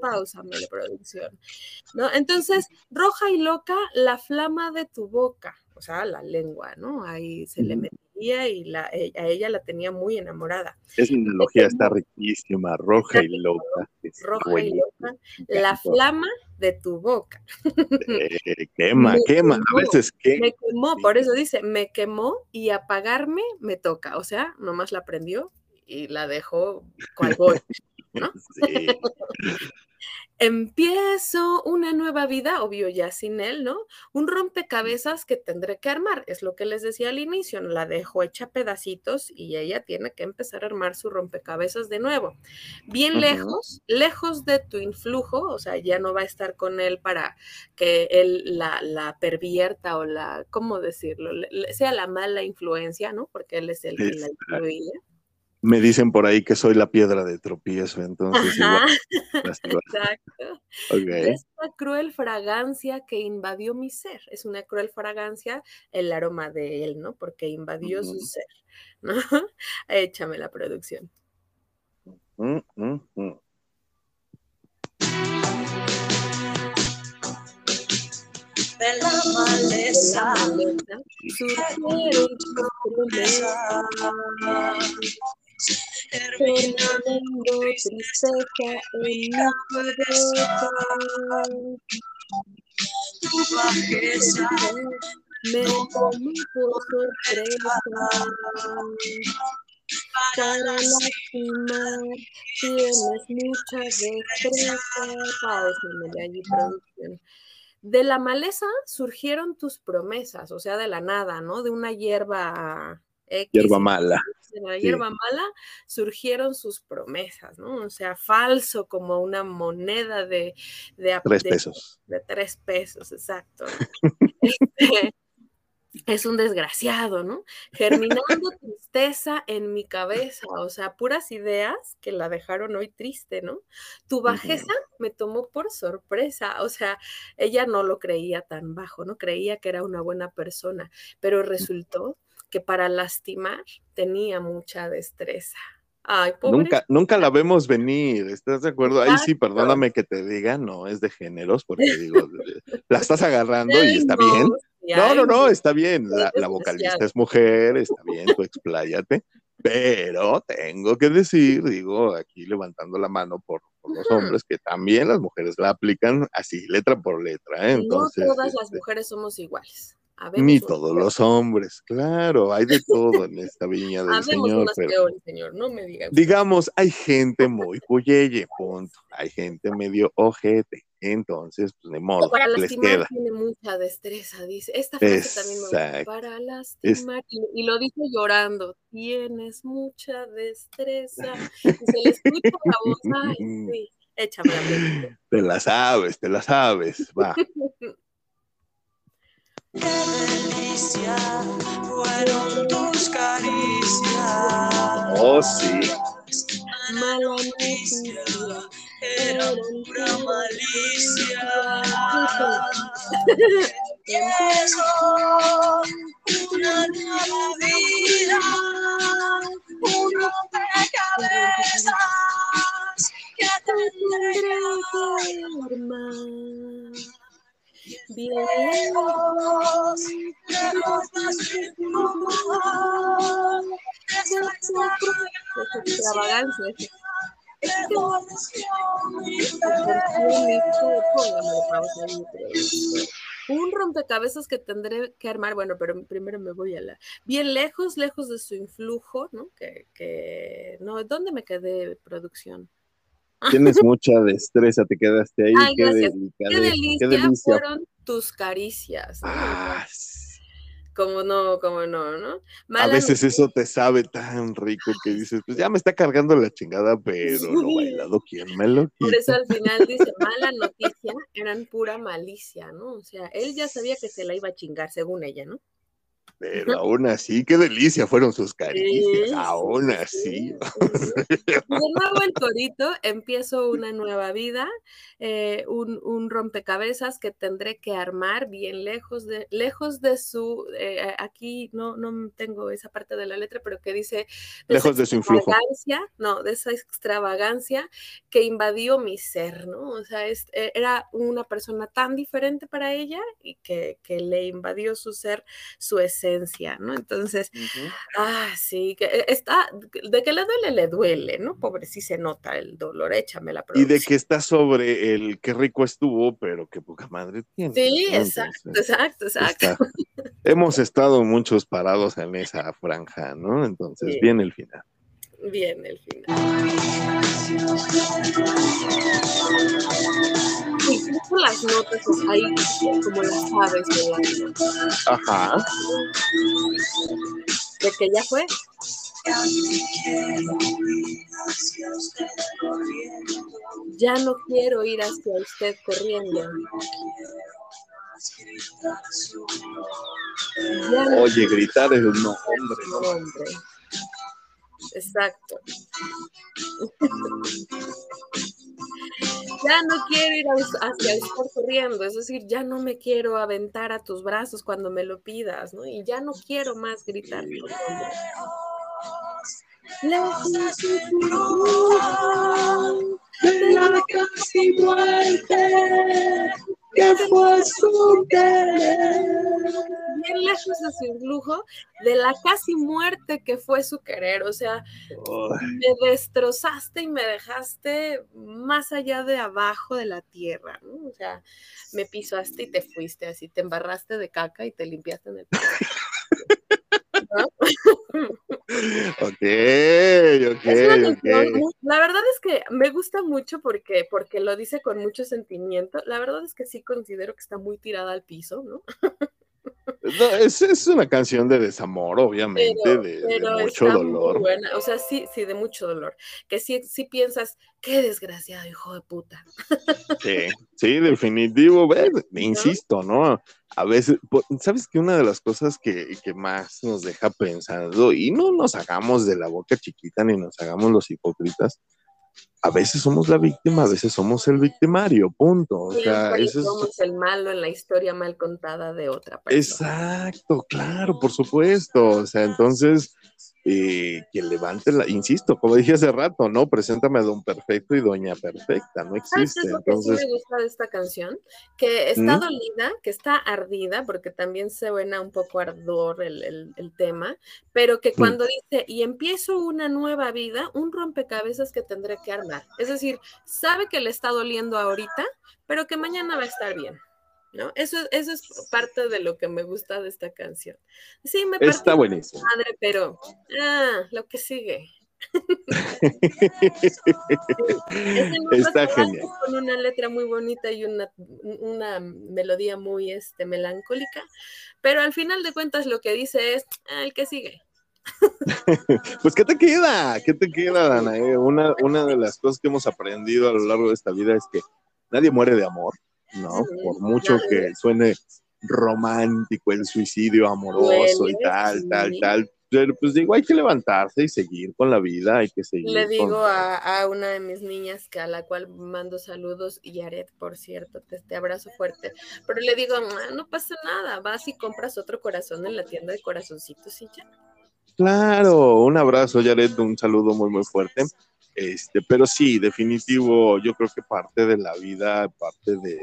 Pausa, la producción. ¿No? Entonces, roja y loca, la flama de tu boca, o sea, la lengua, ¿no? Ahí se le mete y la, e, a ella la tenía muy enamorada. Esa analogía está riquísima, roja y loca. Roja y loca. La flama de tu boca. Eh, quema, quema, a veces quema. Me quemó, por eso dice, me quemó y apagarme me toca. O sea, nomás la prendió y la dejó cual ¿no? Sí. Empiezo una nueva vida, obvio ya sin él, ¿no? Un rompecabezas que tendré que armar, es lo que les decía al inicio, la dejo hecha pedacitos y ella tiene que empezar a armar su rompecabezas de nuevo. Bien lejos, lejos de tu influjo, o sea, ya no va a estar con él para que él la, la pervierta o la, ¿cómo decirlo? sea la mala influencia, ¿no? Porque él es el que la influía me dicen por ahí que soy la piedra de tropiezo, entonces igual. Exacto. Esta cruel fragancia que invadió mi ser, es una cruel fragancia el aroma de él, ¿no? Porque invadió su ser, ¿no? Échame la producción. Mm, mm, mm. de la maleza, surgieron terminando tristeza en mi cabeza. Tu bajeza me tomó por sorpresa. Para lastimar tienes mucha destreza. Allí producción. De la maleza surgieron tus promesas, o sea, de la nada, ¿no? De una hierba hierba mala. De la hierba mala surgieron sus promesas, ¿no? O sea, falso como una moneda de... de tres pesos. De, tres pesos, exacto. Este, es un desgraciado, ¿no? Germinando tristeza en mi cabeza, o sea, puras ideas que la dejaron hoy triste, ¿no? Tu bajeza me tomó por sorpresa, o sea, ella no lo creía tan bajo, ¿no? Creía que era una buena persona, pero resultó que para lastimar tenía mucha destreza. Ay, nunca, nunca la vemos venir, ¿estás de acuerdo? Ahí sí, perdóname que te diga, no es de géneros, porque digo, la estás agarrando y está bien. No, no, no, está bien. La, vocalista es mujer, está bien, tú expláyate. Pero tengo que decir, digo, aquí levantando la mano por, por los hombres, que también las mujeres la aplican así, letra por letra. ¿eh? Entonces, no todas las este, mujeres somos iguales. Habemos ni todos los hombres, claro, hay de todo en esta viña del Habemos Señor, pero peores, señor, no me digan. digamos, hay gente muy cuyeye, punto. Hay gente medio ojete, entonces, pues de modo, Para les lastimar queda. tiene mucha destreza, dice. Esta frase también me gusta. Exacto. Para lastimar. Y, y lo dice llorando. Tienes mucha destreza. Y se le escucha la voz. Ay, sí. Échamela. Pedrito. Te la sabes, te la sabes, va. Qué delicia fueron tus caricias. Oh, sí. Mala era pura malicia. Empiezo una nueva vida, un rompecabezas que tendré que armar. Bien extravagancia, Un rompecabezas que tendré que armar, bueno, pero primero me voy a la... Bien lejos, lejos de su influjo, ¿no? Que, que... No, ¿dónde me quedé, producción? Tienes mucha destreza, te quedaste ahí. Ay, Qué delicia, qué delicia. fueron tus caricias, ¿no? Ah. Como no, como no, ¿no? A veces eso te sabe tan rico que dices, pues ya me está cargando la chingada, pero lo Sí. bailado, ¿quién me lo Por quita? eso al final dice, mala noticia, eran pura malicia, ¿no? O sea, él ya sabía que se la iba a chingar, según ella, ¿no? Pero aún así, qué delicia fueron sus caricias, Sí, aún sí, así. sí, de nuevo el corito, empiezo una nueva vida, eh, un, un rompecabezas que tendré que armar bien lejos de, lejos de su, eh, aquí no, no tengo esa parte de la letra, pero que dice esa Lejos de su influjo. no, de esa extravagancia que invadió mi ser, ¿no? O sea, es- eh, era una persona tan diferente para ella y que, que le invadió su ser, su esencia, ¿no? Entonces, Ah, sí, que eh, está, de que le duele, le duele, ¿no? Pobre, sí se nota el dolor, échame la Y de producción. que está sobre el qué rico estuvo, pero qué poca madre tiene. Sí, ¿no? exacto, Entonces, exacto, exacto. Hemos estado muchos parados en esa franja, ¿no? Entonces, Sí. bien el final. Bien, el final. Incluso las notas pues, ahí, como las aves volando, Ajá. de que ya fue. Ya no quiero ir hacia usted corriendo. Ya no Oye, gritar es no, hombre, no. nombre. Exacto. ya no quiero ir hacia usted corriendo, es decir, ya no me quiero aventar a tus brazos cuando me lo pidas, ¿no? Y ya no quiero más gritar la casi muerte que fue su querer. bien lejos de su influjo, de la casi muerte que fue su querer, o sea, me destrozaste y me dejaste más allá de abajo de la tierra, ¿no? O sea, me pisaste y te fuiste así, te embarraste de caca y te limpiaste en el. ¿No? Ok, Es una ok, canción ok. muy- la verdad es que me gusta mucho porque, porque lo dice con mucho sentimiento. La verdad es que sí considero que está muy tirada al piso, ¿no? No, es, es una canción de desamor, obviamente, Pero, de, mucho dolor. buena. O sea, sí, sí, de mucho dolor. Que sí, sí piensas, qué desgraciado, hijo de puta. Sí, sí, definitivo. ve, Insisto, ¿no? A veces, ¿sabes que Una de las cosas que, que más nos deja pensando, y no nos hagamos de la boca chiquita ni nos hagamos los hipócritas, a veces somos la víctima, a veces somos el victimario, punto. O sea, eso es, somos el malo en la historia mal contada de otra persona. Exacto, claro, por supuesto. O sea, entonces, eh, que levante la, insisto, como dije hace rato, ¿no? Preséntame a Don Perfecto y Doña Perfecta, no ¿Sabes existe. lo que sí me gusta de esta canción? Que está ¿Mm? dolida, que está ardida, porque también se suena un poco ardor el, el- el tema, pero que cuando dice, y empiezo una nueva vida, un rompecabezas que tendré que armar. Es decir, sabe que le está doliendo ahorita, pero que mañana va a estar bien. ¿No? Eso, eso es parte de lo que me gusta de esta canción. Sí, me está partió buenísimo. madre, pero ah, lo que sigue. Está genial. con una letra muy bonita y una, una melodía muy este, melancólica, pero al final de cuentas lo que dice es "Ah, el que sigue. Pues, ¿qué te queda? ¿Qué te queda, Dana? Una, una de las cosas que hemos aprendido a lo largo de esta vida es que nadie muere de amor, ¿no? Por mucho que suene romántico el suicidio amoroso y tal, tal, tal. Pero pues digo, hay que levantarse y seguir con la vida, hay que seguir. Le con- digo a, a una de mis niñas, que a la cual mando saludos, y Aret, por cierto, te, te abrazo fuerte, pero le digo, "Ah, no pasa nada, vas y compras otro corazón en la tienda de corazoncitos y ya. Claro, un abrazo, Jared, un saludo muy, muy fuerte. Este, pero sí, definitivo, yo creo que parte de la vida, parte de,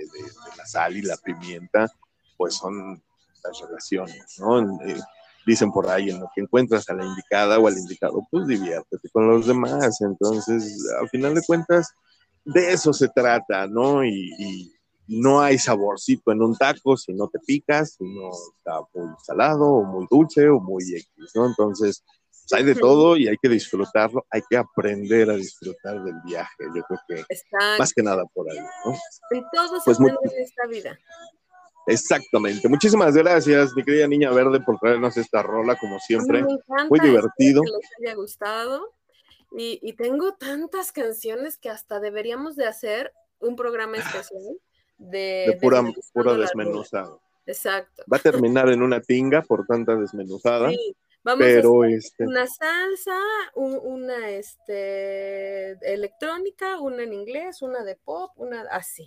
la sal y la pimienta, pues son las relaciones, ¿no? Eh, dicen por ahí, en lo que encuentras a la indicada o al indicado, pues diviértete con los demás. Entonces, al final de cuentas, de eso se trata, ¿no? Y, y no hay saborcito en un taco si no te picas, si no está muy salado o muy dulce o muy X, ¿no? Entonces, pues, hay de todo y hay que disfrutarlo, hay que aprender a disfrutar del viaje, yo creo que más que nada por ahí, ¿no? en todo se Pues muy- en esta vida. Exactamente. Muchísimas gracias, mi querida niña verde, por traernos esta rola, como siempre. me encanta, Muy divertido. Que les haya gustado. Y, y tengo tantas canciones que hasta deberíamos de hacer un programa especial de, De pura, desmenuzando pura desmenuzada. Exacto. Va a terminar en una tinga por tanta desmenuzada, Sí, vamos a pero este, una salsa, un- una este, electrónica, una en inglés, una de pop, una así.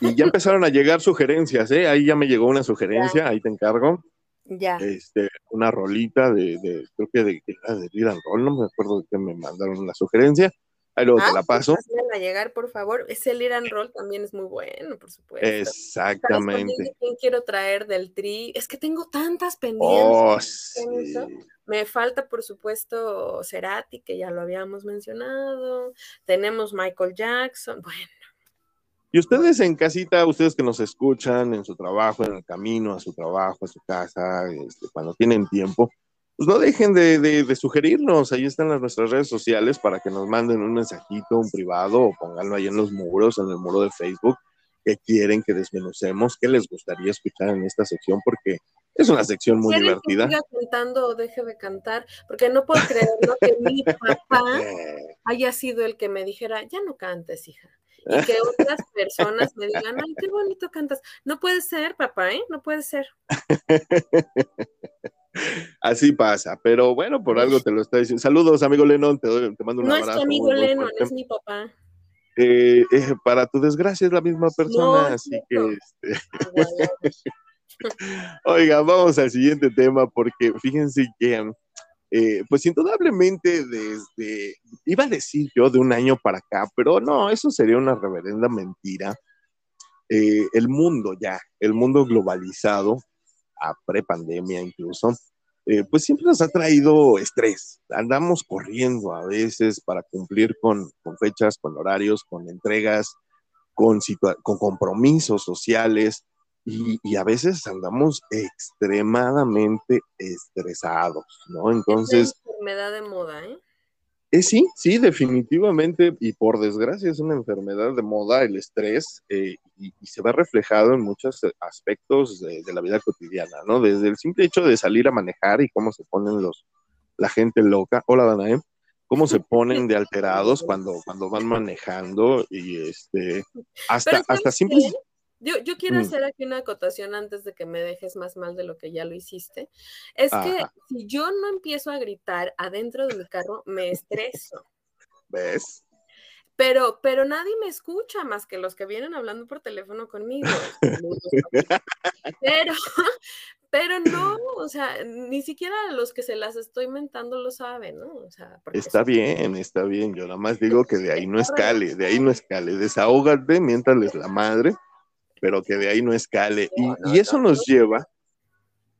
y ya empezaron a llegar sugerencias, ¿eh? Ahí ya me llegó una sugerencia, ahí te encargo. Ya. este, una rolita de, de creo que de, de and Roll, no me acuerdo de qué me mandaron la sugerencia. Ahí luego te Ah, la paso. házmela llegar, por favor. Ese Liran Roll también es muy bueno, por supuesto. ¿Sabes también Exactamente. quién quiero traer del tri? Es que tengo tantas pendientes. Oh, sí. Me falta, por supuesto, Cerati, que ya lo habíamos mencionado. Tenemos Michael Jackson. Bueno, Y ustedes en casita, ustedes que nos escuchan en su trabajo, en el camino a su trabajo, a su casa, este, cuando tienen tiempo, pues no dejen de, de- de sugerirnos. Ahí están las, nuestras redes sociales para que nos manden un mensajito, un privado, o pónganlo ahí en los muros, en el muro de Facebook, que quieren que desmenucemos, qué les gustaría escuchar en esta sección, porque es una sección muy ¿quieren que divertida. siga cantando o deje de cantar? Porque no puedo creerlo que mi papá haya sido el que me dijera, ya no cantes, hija. Y que otras personas me digan, ay, qué bonito cantas. No puede ser, papá, ¿eh? No puede ser. Así pasa, pero bueno, por algo te lo está diciendo. Saludos, amigo Lennon, te, doy- te mando un No es abrazo. tu amigo Lennon, es mi papá. Eh, eh, para tu desgracia es la misma persona, No, así que, este, Guau. oiga, vamos al siguiente tema, porque fíjense que, eh, pues indudablemente desde, iba a decir yo de un año para acá, pero no, eso sería una reverenda mentira. Eh, el mundo ya, el mundo globalizado, a prepandemia incluso, eh, pues siempre nos ha traído estrés. Andamos corriendo a veces para cumplir con, con fechas, con horarios, con entregas, con, con compromisos sociales y, y a veces andamos extremadamente estresados, ¿no? Entonces, Es una enfermedad de moda, ¿eh? Eh, sí, sí, definitivamente, y por desgracia es una enfermedad de moda, el estrés, eh, y, y se ve reflejado en muchos aspectos de, de la vida cotidiana, ¿no? Desde el simple hecho de salir a manejar y cómo se ponen los, la gente loca, hola Danae, cómo se ponen de alterados cuando, cuando van manejando y este, hasta, hasta ¿sabes simple... Yo, yo quiero Mm. hacer aquí una acotación antes de que me dejes más mal de lo que ya lo hiciste. Es que si yo no empiezo a gritar adentro de mi carro, me estreso. ¿Ves? Pero, pero nadie me escucha más que los que vienen hablando por teléfono conmigo. Pero, Pero no, o sea, ni siquiera los que se las estoy mentando lo saben, ¿no? O sea, está bien, está bien. Yo nada más digo que de ahí no escale, de ahí no escale. Desahógate, miéntales la madre, pero que de ahí no escale. y, eso nos lleva,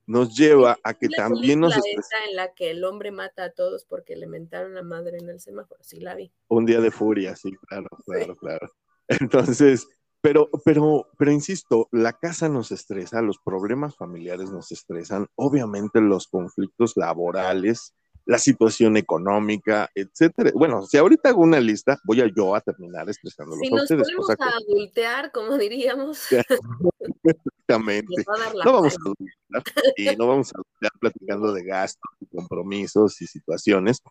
nos lleva a que también nos... en la que el hombre mata a todos porque le mentaron la madre en el semáforo, sí la vi. Un día de furia, sí, claro, claro, claro. Entonces, pero, pero, pero insisto, la casa nos estresa, los problemas familiares nos estresan, obviamente los conflictos laborales, la situación económica, etcétera. Bueno, si ahorita hago una lista, voy a yo a terminar estresándolos si a ustedes. nos a adultear, como diríamos. Exactamente. No vamos a adultear y no vamos a adultear platicando de gastos y compromisos y situaciones,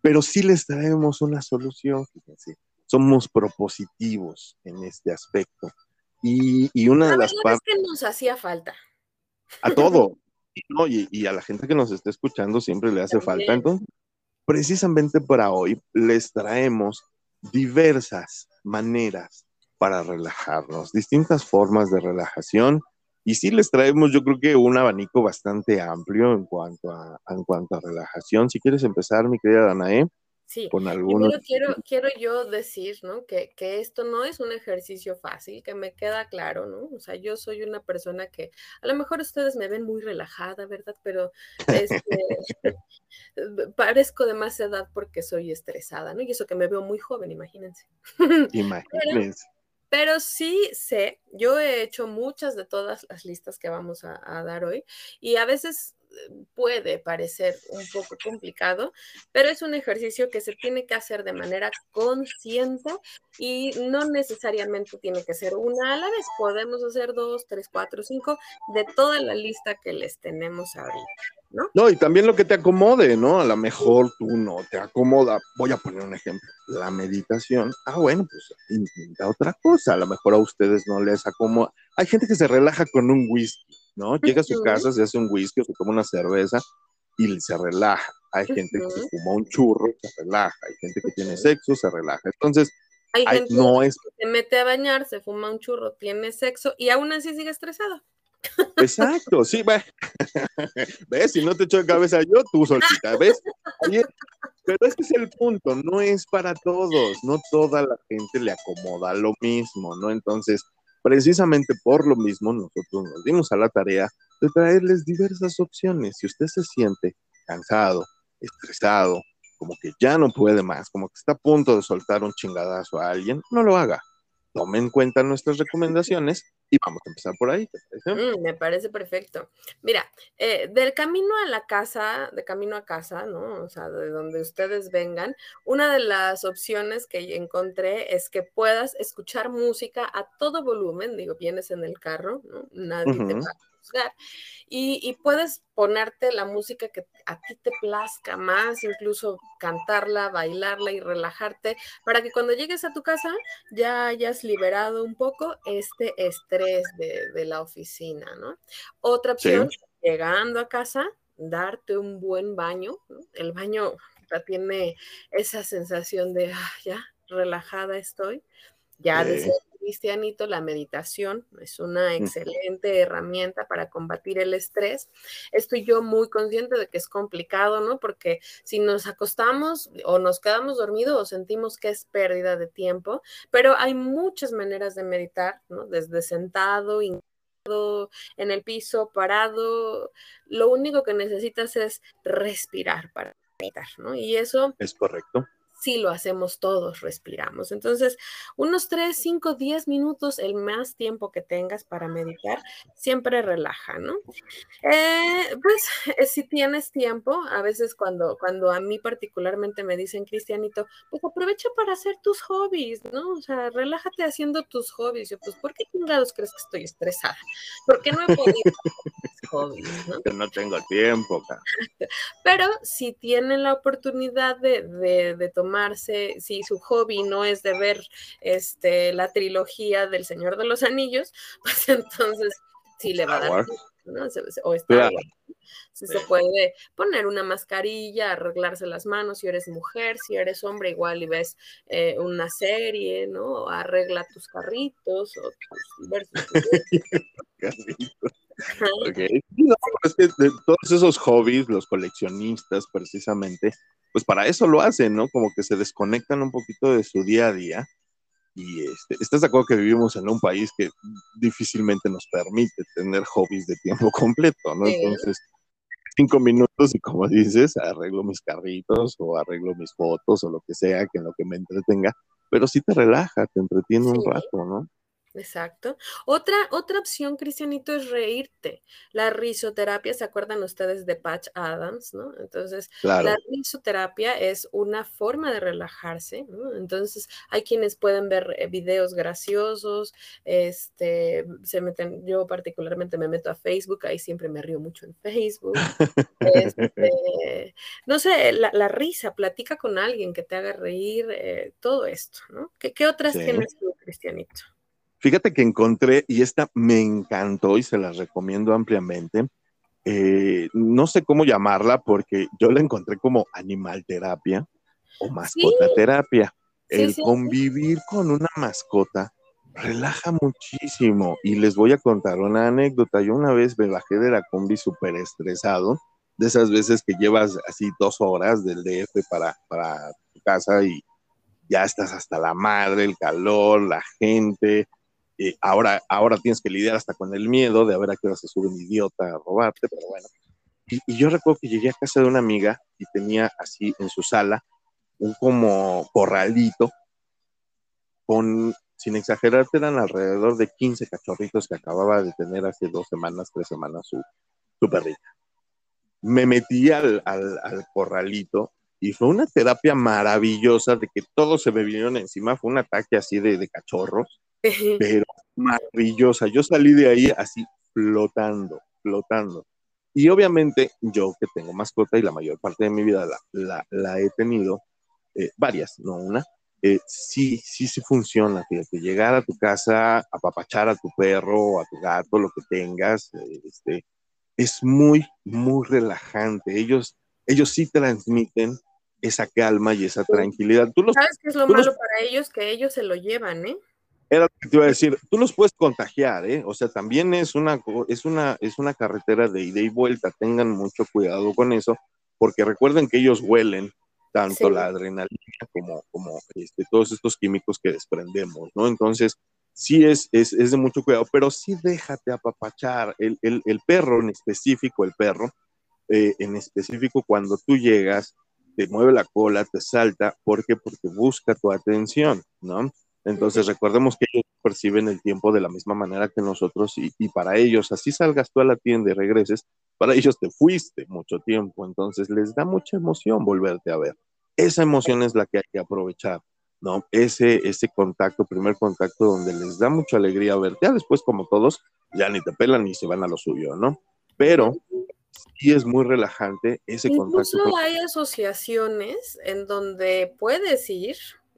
pero sí les traemos una solución, fíjense somos propositivos en este aspecto. Y, y una de las partes... Es que nos hacía falta. A todo. Y, a la gente que nos está escuchando siempre le hace falta. Entonces, precisamente para hoy les traemos diversas maneras para relajarnos, distintas formas de relajación. Y sí les traemos, yo creo que un abanico bastante amplio en cuanto a, en cuanto a relajación. Si quieres empezar, mi querida Danae. Sí, con algunos... quiero, quiero yo decir, ¿no? Que, que, esto no es un ejercicio fácil, que me queda claro, ¿no? O sea, yo soy una persona que a lo mejor ustedes me ven muy relajada, ¿verdad? Pero este, parezco de más edad porque soy estresada, ¿no? Y eso que me veo muy joven, imagínense. Imagínense. Pero, sí sé, yo he hecho muchas de todas las listas que vamos a, a dar hoy y a veces puede parecer un poco complicado, pero es un ejercicio que se tiene que hacer de manera consciente y no necesariamente tiene que ser una a la vez. Podemos hacer dos, tres, cuatro, cinco de toda la lista que les tenemos ahorita. ¿No? no, y también lo que te acomode, ¿no? A lo mejor tú no te acomoda. Voy a poner un ejemplo. La meditación. Ah, bueno, pues intenta otra cosa. A lo mejor a ustedes no les acomoda. Hay gente que se relaja con un whisky ¿no? Llega a su casa, se hace un whisky o se toma una cerveza y se relaja. Hay gente que se fuma un churro, se relaja. Hay gente que tiene sexo, se relaja. Entonces, hay, gente no es... que se mete a bañar, se fuma un churro, tiene sexo y aún así sigue estresado. Exacto, sí, ves, si no te echo de cabeza yo, tú solita, ¿ves? pero este es el punto, no es para todos, no toda la gente le acomoda lo mismo, ¿no? Entonces, Precisamente por lo mismo, nosotros nos dimos a la tarea de traerles diversas opciones. Si usted se siente cansado, estresado, como que ya no puede más, como que está a punto de soltar un chingadazo a alguien, no lo haga. Tome en cuenta nuestras recomendaciones y vamos a empezar por ahí. Mm, me parece perfecto. Mira, eh, del camino a la casa, de camino a casa, ¿no? O sea, de donde ustedes vengan, una de las opciones que encontré es que puedas escuchar música a todo volumen, digo, vienes en el carro, ¿no? Nadie te va y, puedes ponerte la música que a ti te plazca más, incluso cantarla, bailarla y relajarte, para que cuando llegues a tu casa ya hayas liberado un poco este estrés de, la oficina, ¿no? Otra opción, llegando a casa, darte un buen baño, El baño tiene esa sensación de, ah, ya, relajada estoy, ya desde cristianito, la meditación es una excelente herramienta para combatir el estrés. Estoy yo muy consciente de que es complicado, ¿no? Porque si nos acostamos o nos quedamos dormidos o sentimos que es pérdida de tiempo, pero hay muchas maneras de meditar, ¿no? Desde sentado, en el piso, parado, lo único que necesitas es respirar para meditar, ¿no? Y eso es correcto si lo hacemos todos, respiramos. Entonces, unos 3, 5, 10 minutos, el más tiempo que tengas para meditar, siempre relaja, ¿no? Eh, pues eh, si tienes tiempo, a veces cuando, cuando a mí particularmente me dicen, Cristianito, pues aprovecha para hacer tus hobbies, ¿no? O sea, relájate haciendo tus hobbies. Yo, pues, ¿por qué chingados crees que estoy estresada? Porque no he podido hacer hobbies, ¿no? No tengo tiempo. Pero si tienen la oportunidad de, de, de tomar si su hobby no es de ver este, la trilogía del Señor de los Anillos, pues entonces sí le va a dar. ¿no? O está Si se puede poner una mascarilla, arreglarse las manos si eres mujer, si eres hombre, igual y ves eh, una serie, ¿no? Arregla tus carritos o tus diversos. Ok. No, es que de todos esos hobbies, los coleccionistas precisamente, pues para eso lo hacen, ¿no? Como que se desconectan un poquito de su día a día. Y este, estás de acuerdo que vivimos en un país que difícilmente nos permite tener hobbies de tiempo completo, ¿no? Sí. Entonces, cinco minutos y como dices, arreglo mis carritos o arreglo mis fotos o lo que sea, que en lo que me entretenga, pero sí te relaja, te entretiene un rato, ¿no? Exacto. Otra, otra opción, Cristianito, es reírte. La risoterapia, ¿se acuerdan ustedes de Patch Adams, no? Entonces, Claro. la risoterapia es una forma de relajarse, ¿no? Entonces, hay quienes pueden ver eh, videos graciosos, este, se meten, yo particularmente me meto a Facebook, ahí siempre me río mucho en Facebook. Este, no sé, la, la risa, platica con alguien que te haga reír, eh, todo esto, ¿no? ¿Qué, qué otras Sí. tienes tú, Cristianito? Fíjate que encontré, y esta me encantó y se la recomiendo ampliamente. eh, no sé cómo llamarla porque yo la encontré como animal terapia o mascota terapia. Sí, El sí, sí. convivir con una mascota relaja muchísimo. Y les voy a contar una anécdota. Yo una vez me bajé de la combi súper estresado, de esas veces que llevas así dos horas del DF para, para tu casa y ya estás hasta la madre, el calor, la gente. Eh, ahora, ahora tienes que lidiar hasta con el miedo de a ver a qué hora se sube un idiota a robarte, pero bueno. Y, yo recuerdo que llegué a casa de una amiga y tenía así en su sala un como corralito con, sin exagerarte, eran alrededor de 15 cachorritos que acababa de tener hace dos semanas, tres semanas su, perrita. Me metí al, al, al corralito y fue una terapia maravillosa de que todos se me vinieron encima, fue un ataque así de cachorros, pero maravillosa. Yo salí de ahí así flotando, flotando. Y obviamente yo que tengo mascota y la mayor parte de mi vida la, la, la he tenido, eh, varias, no una, eh, sí, sí, sí funciona. Fíjate, llegar a tu casa, apapachar a tu perro, a tu gato, lo que tengas, eh, este, es muy, muy relajante. Ellos, ellos sí transmiten esa calma y esa tranquilidad. Tú los, ¿Sabes qué es lo malo los- para ellos? Que ellos se lo llevan, ¿eh? Era lo que te iba a decir, tú los puedes contagiar, ¿eh? O sea, también es una, es una, es una carretera de ida y vuelta. Tengan mucho cuidado con eso, porque recuerden que ellos huelen tanto Sí. la adrenalina como, como este, todos estos químicos que desprendemos, ¿no? Entonces, sí es, es, es de mucho cuidado, pero sí déjate apapachar. El, el, el perro en específico, el perro, eh, en específico cuando tú llegas, te mueve la cola, te salta, ¿por qué? Porque busca tu atención, ¿no? Entonces recordemos que ellos perciben el tiempo de la misma manera que nosotros y, y para ellos, así salgas tú a la tienda y regreses, para ellos te fuiste mucho tiempo, entonces les da mucha emoción volverte a ver. Esa emoción es la que hay que aprovechar, ¿no? Ese, ese contacto, primer contacto donde les da mucha alegría verte, ya después como todos, ya ni te pelan ni se van a lo suyo, ¿no? Pero sí es muy relajante ese contacto. Incluso hay asociaciones en donde puedes ir,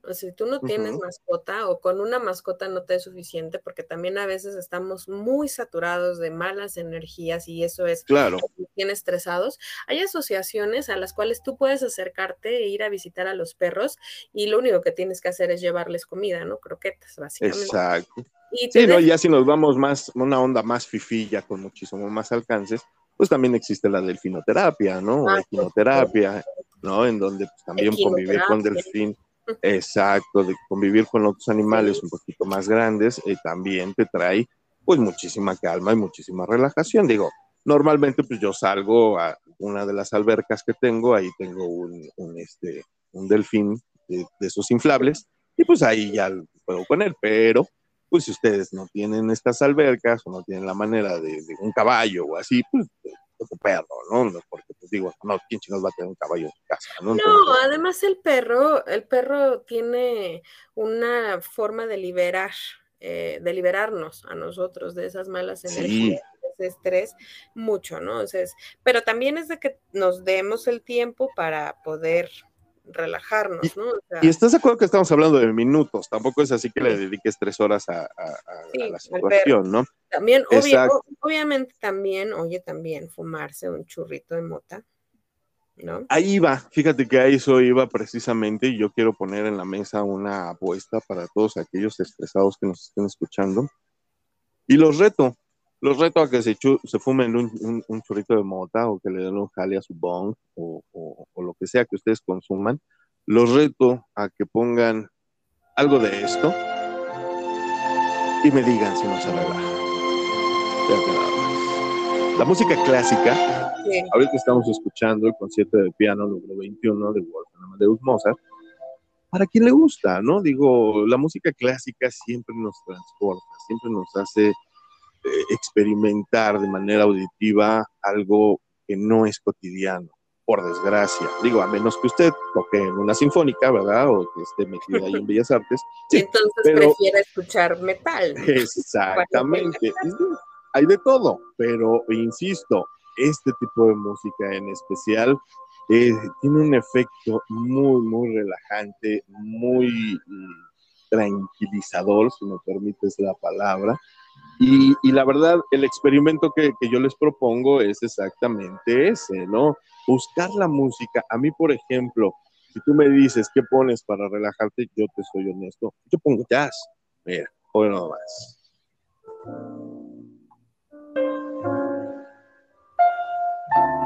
o si tú no tienes mascota o con una mascota no te es suficiente, porque también a veces estamos muy saturados de malas energías y eso es Claro, tiene estresados. Hay asociaciones a las cuales tú puedes acercarte e ir a visitar a los perros y lo único que tienes que hacer es llevarles comida, ¿no? Croquetas, básicamente. exacto. Y Sí, ¿no? ya si nos vamos más, una onda más fifilla con muchísimo más alcances, pues también existe la delfinoterapia, ¿no? O Ah, la equinoterapia, ¿no? En donde pues, también convivir con delfín, exacto, de convivir con otros animales un poquito más grandes, eh, también te trae pues muchísima calma y muchísima relajación. Digo, normalmente pues yo salgo a una de las albercas que tengo, ahí tengo un, un, este, un delfín de, de esos inflables, y pues ahí ya juego con él, pero pues si ustedes no tienen estas albercas o no tienen la manera de, de un caballo o así, pues tu perro, ¿no? Porque pues digo, no, ¿quién chingados va a tener un caballo en su casa? No, No, Entonces, además el perro, el perro tiene una forma de liberar, eh, de liberarnos a nosotros de esas malas Sí. energías, de ese estrés, mucho, ¿no? Entonces, pero también es de que nos demos el tiempo para poder relajarnos, ¿no? O sea, y estás de acuerdo que estamos hablando de minutos, tampoco es así que le dediques tres horas a, a- a- Sí, a la situación, ¿no? también, obvia- o- obviamente también, oye, también fumarse un churrito de mota, ¿no? Ahí va, fíjate que a eso iba precisamente y yo quiero poner en la mesa una apuesta para todos aquellos estresados que nos estén escuchando. Y los reto, Los reto a que se, se fumen un, un- un churrito de mota o que le den un jale a su bong o, o- o lo que sea que ustedes consuman. Los reto a que pongan algo de esto y me digan si no se relaja. La música clásica Sí. Ahorita estamos escuchando el concierto de piano número 21 de Wolfgang Amadeus Mozart. Para quien le gusta, ¿no? Digo, la música clásica siempre nos transporta, siempre nos hace experimentar de manera auditiva algo que no es cotidiano, por desgracia. Digo, a menos que usted toque en una sinfónica, ¿verdad? O que esté metido ahí en Bellas Artes. Sí, Entonces pero- prefiere escuchar metal. Exactamente. Hay de todo, pero insisto, este tipo de música en especial eh, tiene un efecto muy, muy relajante, muy mm, tranquilizador, si me permites la palabra. Y, y la verdad, el experimento que, que yo les propongo es exactamente ese, ¿no? Buscar la música. A mí, por ejemplo, si tú me dices qué pones para relajarte, yo te soy honesto. Yo pongo jazz. Mira, hoy no más.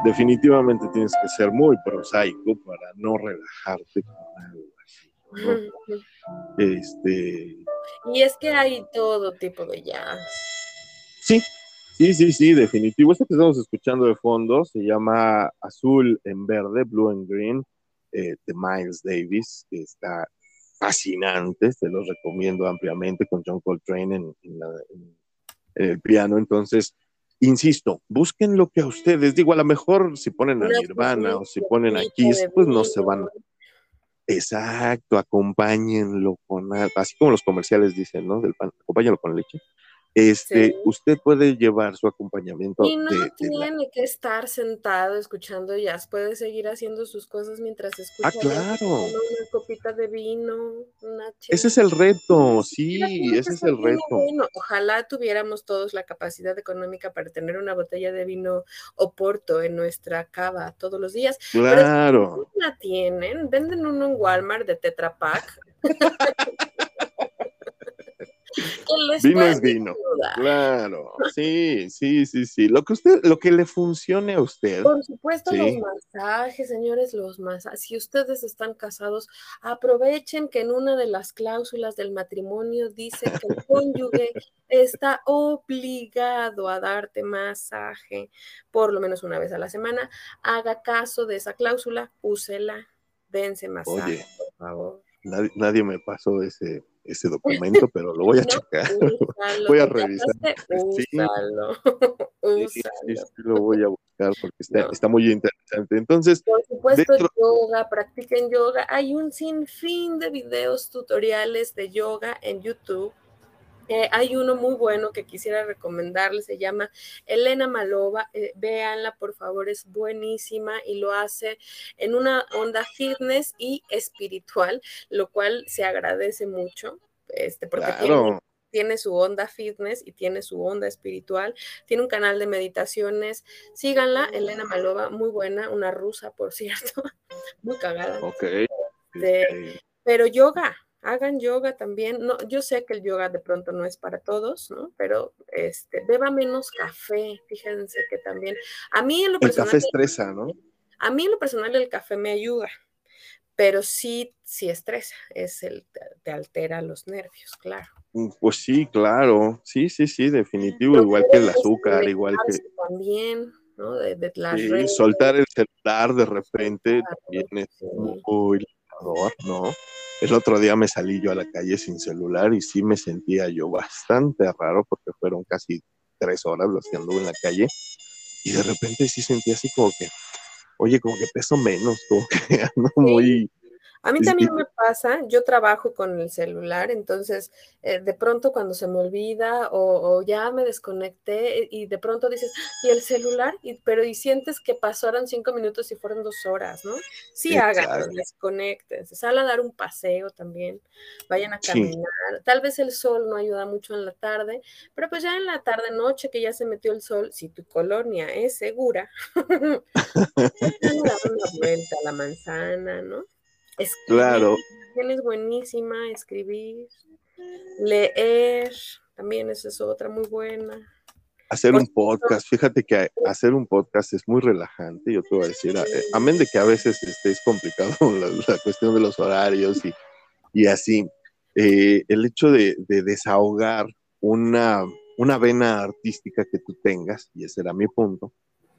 Definitivamente tienes que ser muy prosaico para no relajarte con algo así. ¿no? Este, Y es que hay todo tipo de jazz. sí, sí, sí, sí, definitivo. Este que estamos escuchando de fondo se llama Azul en Verde, Blue and Green, eh, de Miles Davis, que está fascinante, te lo recomiendo ampliamente con John Coltrane en, en la- en- en el piano. Entonces, insisto, busquen lo que a ustedes, digo, a lo mejor si ponen a Una Nirvana o si ponen a Kiss, pues no se van. Exacto, acompáñenlo con algo, así como los comerciales dicen, ¿no? Del pan, acompáñenlo con leche. Este, Sí. usted puede llevar su acompañamiento Y no de, de la- tiene que estar sentado escuchando jazz, puede seguir haciendo sus cosas mientras escucha Ah, claro. una copita de vino, una Ese es el reto, sí, ese es el reto. Ojalá tuviéramos todos la capacidad económica para tener una botella de vino Oporto en nuestra cava todos los días. Claro. No la tienen, venden uno en Walmart de Tetra Pak. Vino es vino. ayudar. Claro, sí, sí, sí, sí. Lo que usted, lo que le funcione a usted. Por supuesto, los masajes, señores, los masajes. Si ustedes están casados, aprovechen que en una de las cláusulas del matrimonio dice que el cónyuge está obligado a darte masaje por lo menos una vez a la semana. Haga caso de esa cláusula, úsela, dense masaje, Oye. por favor. Nadie, nadie me pasó ese, ese documento, pero lo voy a No, checar. úsalo, Voy a ¿te revisar. casaste? Sí. Úsalo, Sí, sí, úsalo. sí, lo voy a buscar porque está, No. está muy interesante. Entonces, Por supuesto, Dentro- yoga, practiquen yoga. Hay un sinfín de videos tutoriales de yoga en YouTube. Eh, hay uno muy bueno que quisiera recomendarles, se llama Elena Malova. Eh, véanla, por favor, es buenísima y lo hace en una onda fitness y espiritual, lo cual se agradece mucho, este, porque tiene claro, tiene su onda fitness y tiene su onda espiritual. Tiene un canal de meditaciones. Síganla, Elena Malova, muy buena, una rusa, por cierto, muy cagada. ok. De- Pero yoga, hagan yoga también. No, yo sé que el yoga de pronto no es para todos, ¿no? Pero este, beba menos café, fíjense que también. A mí en lo el personal, café estresa, ¿no? a mí en lo personal el café me ayuda, pero sí, sí estresa, es el, te altera los nervios, claro. Mm, Pues sí, claro. Sí, sí, sí, definitivo. Igual que el azúcar, igual que También, ¿no? De, de las sí, redes. soltar el celular de repente Claro, también es sí. muy ¿no? El otro día me salí yo a la calle sin celular y sí me sentía yo bastante raro porque fueron casi tres horas las que anduve en la calle y de repente sí sentí así como que, oye, como que peso menos, como que ando muy... A mí también me pasa, yo trabajo con el celular, entonces eh, de pronto cuando se me olvida o, o ya me desconecté y de pronto dices, ¿y el celular? Y, pero y sientes que pasaron cinco minutos y fueron dos horas, ¿no? Sí, háganlo, Exacto. desconecten, sal a dar un paseo también, vayan a Sí. caminar. Tal vez el sol no ayuda mucho en la tarde, pero pues ya en la tarde, noche que ya se metió el sol, si tu colonia es segura, dan una vuelta a la manzana, ¿no? Escribir, Claro, es buenísima, escribir, leer, también esa es otra muy buena. hacer un podcast. Fíjate que hacer un podcast es muy relajante, yo te voy a decir, eh, amén de que a veces este, es complicado la, la cuestión de los horarios y, y así. eh, el hecho de, de desahogar una, una vena artística que tú tengas, y ese era mi punto,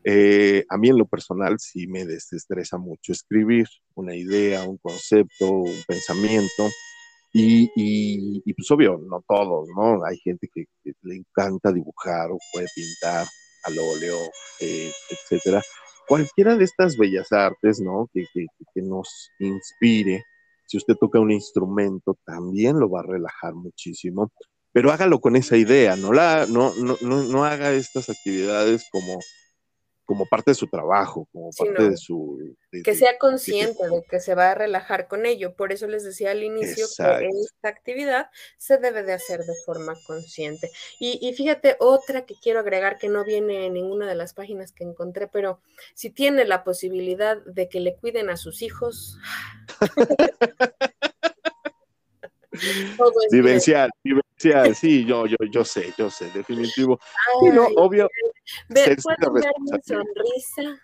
eh, a mí en lo personal sí me desestresa mucho escribir una idea, un concepto, un pensamiento. Y, y, pues obvio, no todos, ¿no? Hay gente que, que le encanta dibujar o puede pintar al óleo, eh, etcétera. Cualquiera de estas bellas artes, ¿no? Que, que, que nos inspire, si usted toca un instrumento, también lo va a relajar muchísimo, pero hágalo con esa idea, no, la, no, no, no, no haga estas actividades como, como parte de su trabajo, como Sí, parte no. de su... de- que sea consciente de que se va a relajar con ello. Por eso les decía al inicio Exacto. que esta actividad se debe de hacer de forma consciente. Y, y fíjate, otra que quiero agregar que no viene en ninguna de las páginas que encontré, pero si tiene la posibilidad de que le cuiden a sus hijos. Vivencial, vivencial, sí, yo, yo, yo sé, yo sé, definitivo. Sí, no, Ay, obvio, ve, ser ¿pueden ver mi sonrisa?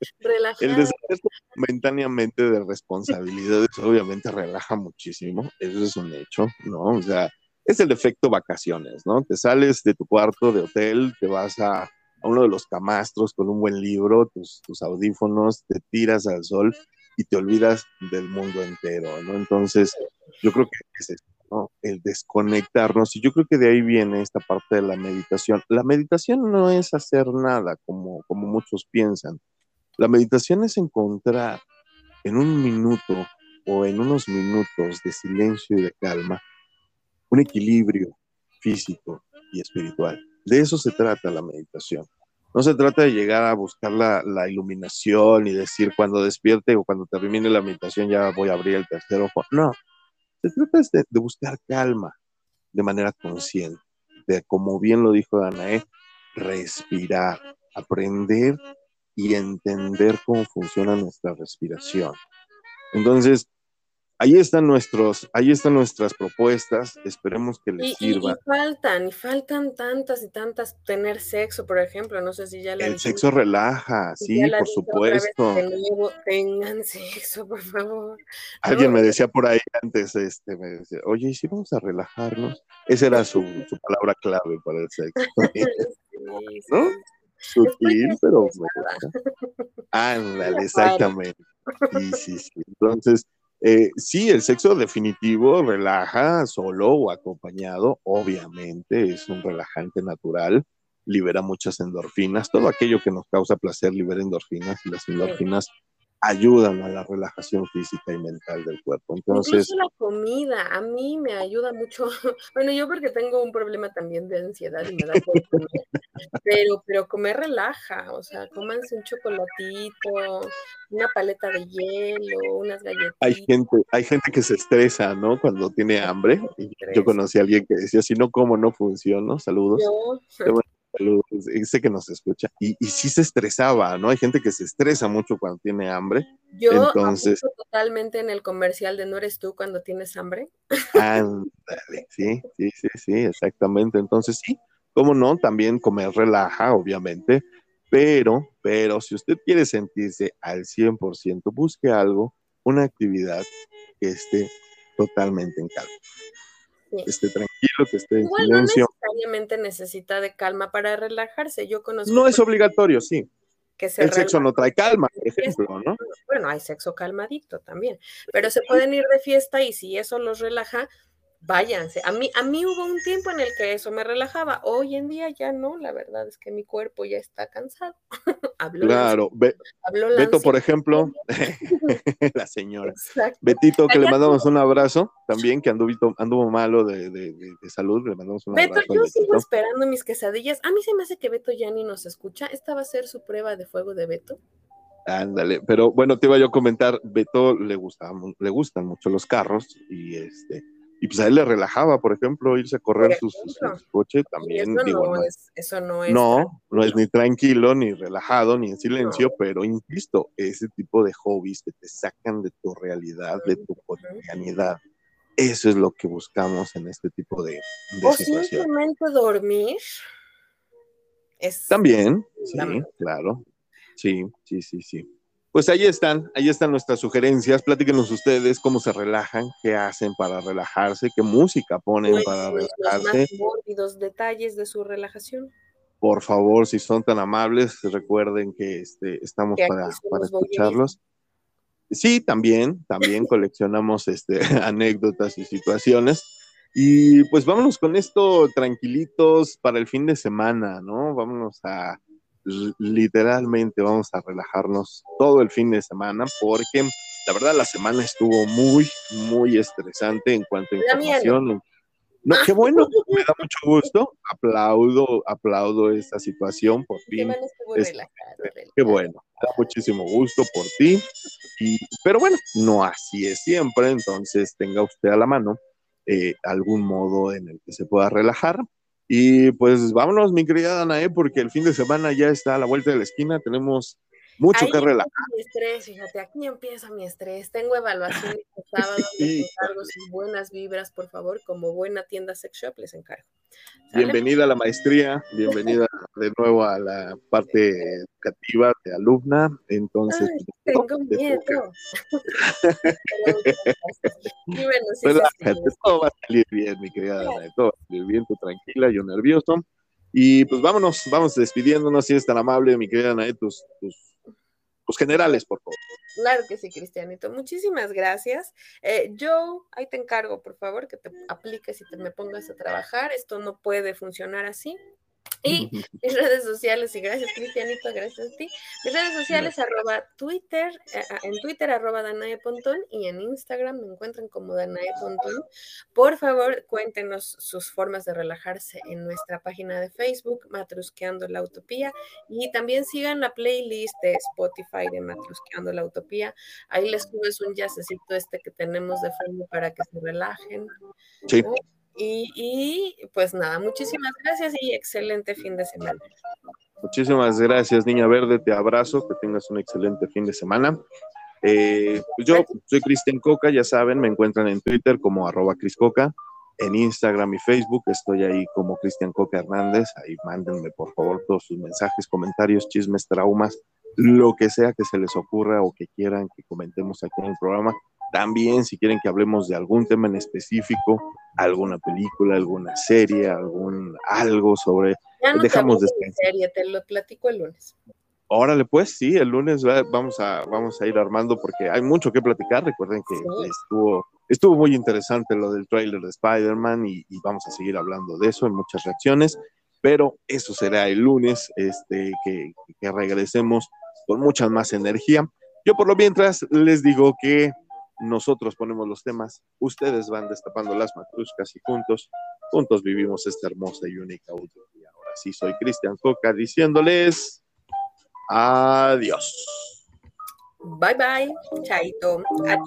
el Relajada. deshacerse momentáneamente de responsabilidades obviamente relaja muchísimo, eso es un hecho, ¿no? O sea, es el efecto vacaciones, ¿no? Te sales de tu cuarto de hotel, te vas a, a uno de los camastros con un buen libro, tus, tus audífonos, te tiras al sol y te olvidas del mundo entero, ¿no? Entonces, yo creo que es ¿no? El desconectarnos, y yo creo que de ahí viene esta parte de la meditación. La meditación no es hacer nada, como, como muchos piensan. La meditación es encontrar en un minuto o en unos minutos de silencio y de calma un equilibrio físico y espiritual. De eso se trata la meditación. No se trata de llegar a buscar la, la iluminación y decir cuando despierte o cuando termine la meditación ya voy a abrir el tercer ojo. No, se trata de, de buscar calma de manera consciente, de como bien lo dijo Danae, respirar, aprender y entender cómo funciona nuestra respiración. Entonces, ahí están nuestros, ahí están nuestras propuestas, esperemos que les Y, y- y sirva. faltan, y faltan tantas y tantas, tener sexo, por ejemplo, no sé si ya la El sexo relaja, sí, por supuesto. nuevo, tengan sexo, por favor. Alguien No, me decía por ahí antes, este, me decía, oye, ¿y si vamos a relajarnos? Esa era su, su palabra clave para el sexo. sí, ¿No? sí. Sutil, pero. Ándale, exactamente. Sí, sí, sí. Entonces, eh, sí, el sexo definitivo relaja solo o acompañado, obviamente, es un relajante natural, libera muchas endorfinas, todo aquello que nos causa placer libera endorfinas y las endorfinas ayudan a la relajación física y mental del cuerpo. Entonces, Incluso la comida, a mí me ayuda mucho. Bueno, yo porque tengo un problema también de ansiedad y me da por comer, pero, pero comer relaja, o sea, cómanse un chocolatito, una paleta de hielo, unas galletitas. hay gente, hay gente que se estresa, ¿no? Cuando tiene hambre. Y yo conocí a alguien que decía, si no como, no funciono. Saludos. Yo, Saludos. Sé que nos escucha. Y, y sí se estresaba, ¿no? Hay gente que se estresa mucho cuando tiene hambre. yo Entonces- totalmente en el comercial de no eres tú cuando tienes hambre. Ándale, sí, sí, sí, sí, exactamente. Entonces, sí, cómo no, también comer relaja, obviamente, pero, pero si usted quiere sentirse al 100%, busque algo, una actividad que esté totalmente en calma. Sí. Que esté tranquilo, que esté en Igual no silencio. necesariamente necesita de calma para relajarse. Yo conozco No es obligatorio, sí. que se El sexo no trae calma, por ejemplo, ¿no? Bueno, hay sexo calmadito también, pero se pueden ir de fiesta y si eso los relaja, váyanse. A mí, a mí hubo un tiempo en el que eso me relajaba. Hoy en día ya no, la verdad es que mi cuerpo ya está cansado. habló la, Claro. Be- habló la Beto, por ejemplo, la señora. Exacto. Betito, que le mandamos un abrazo también, que anduvo, anduvo malo de, de- de- de salud, le mandamos un Beto, abrazo. al yo sigo esperando mis quesadillas. A mí se me hace que Beto ya ni nos escucha. Esta va a ser su prueba de fuego de Beto. Ándale, pero bueno, te iba yo a comentar, Beto le gustaba, mu- le gustan mucho los carros y este, y pues a él le relajaba, por ejemplo, irse a correr sus, su coche también, eso digo, no no, es, eso no es. no, no es ni tranquilo, ni relajado, ni en silencio, pero insisto, ese tipo de hobbies que te sacan de tu realidad, de tu cotidianidad Eso es lo que buscamos en este tipo de, de O simplemente dormir. Es También, sí, También. claro. Sí, sí, sí, sí. Pues ahí están, ahí están nuestras sugerencias. Platíquenos ustedes cómo se relajan, qué hacen para relajarse, qué música ponen pues, para los, los relajarse. más mórbidos detalles de su relajación. Por favor, si son tan amables, recuerden que este, estamos Que para, para escucharlos. Sí, también, también coleccionamos este, anécdotas y situaciones. Y pues vámonos con esto tranquilitos para el fin de semana, ¿no? Vámonos a, literalmente, vamos a relajarnos todo el fin de semana porque la verdad la semana estuvo muy, muy estresante en cuanto a información. No, qué bueno, me da mucho gusto. Aplaudo, aplaudo esta situación por fin. es- relajado, Qué bueno, me da muchísimo gusto por ti. Y, pero bueno, no así es siempre, entonces tenga usted a la mano eh, algún modo en el que se pueda relajar. Y pues vámonos, mi querida Danae, porque el fin de semana ya está a la vuelta de la esquina, tenemos mucho Ahí que relajar. mi estrés, fíjate, aquí empieza mi estrés. Tengo evaluación este sábado, Sí. sus buenas vibras, por favor, como buena tienda sex shop, les encargo. ¿Sale? Bienvenida a la maestría, bienvenida de nuevo a la parte educativa de alumna. Entonces, Ay, pues, tengo te miedo. toca. Pero, y bueno, sí, Relájate, todo va a salir bien, mi querida Danae, todo va a salir bien, tú tranquila, yo nervioso. Y pues vámonos, vamos despidiéndonos, si eres tan amable, mi querida Danae, tus, tus, tus generales, por favor. Claro que sí, Cristianito. Muchísimas gracias. Eh, Joe, ahí te encargo, por favor, que te apliques y te me pongas a trabajar. Esto no puede funcionar así. Y mis redes sociales, y gracias Cristianito, gracias a ti. Mis redes sociales, arroba Twitter, eh, en Twitter, arroba Danae Pontón, y en Instagram me encuentran como Danae Pontón. Por favor, cuéntenos sus formas de relajarse en nuestra página de Facebook, Matrusqueando la Utopía, y también sigan la playlist de Spotify de Matrusqueando la Utopía. Ahí les subes un jazzecito este que tenemos de fondo para que se relajen. Sí. ¿no? Y, y, pues nada, muchísimas gracias y excelente fin de semana. Muchísimas gracias, Niña Verde, te abrazo, que tengas un excelente fin de semana. Eh, pues yo soy Cristian Coca, ya saben, me encuentran en Twitter como arroba Criscoca, en Instagram y Facebook estoy ahí como Cristian Coca Hernández, ahí mándenme por favor todos sus mensajes, comentarios, chismes, traumas, lo que sea que se les ocurra o que quieran que comentemos aquí en el programa. También si quieren que hablemos de algún tema en específico, alguna película, alguna serie, algún algo sobre Ya no Dejamos de serie, te lo platico el lunes. Órale, pues sí, el lunes va- vamos a, vamos a ir armando porque hay mucho que platicar. Recuerden que Sí. estuvo, estuvo muy interesante lo del tráiler de Spider-Man y, y vamos a seguir hablando de eso en muchas reacciones, pero eso será el lunes, este, que, que regresemos con mucha más energía. Yo por lo mientras les digo que nosotros ponemos los temas, ustedes van destapando las matruscas y juntos, juntos vivimos esta hermosa y única utopía. Ahora sí, soy Cristian Coca diciéndoles... Adiós. Bye bye, chaito, adiós.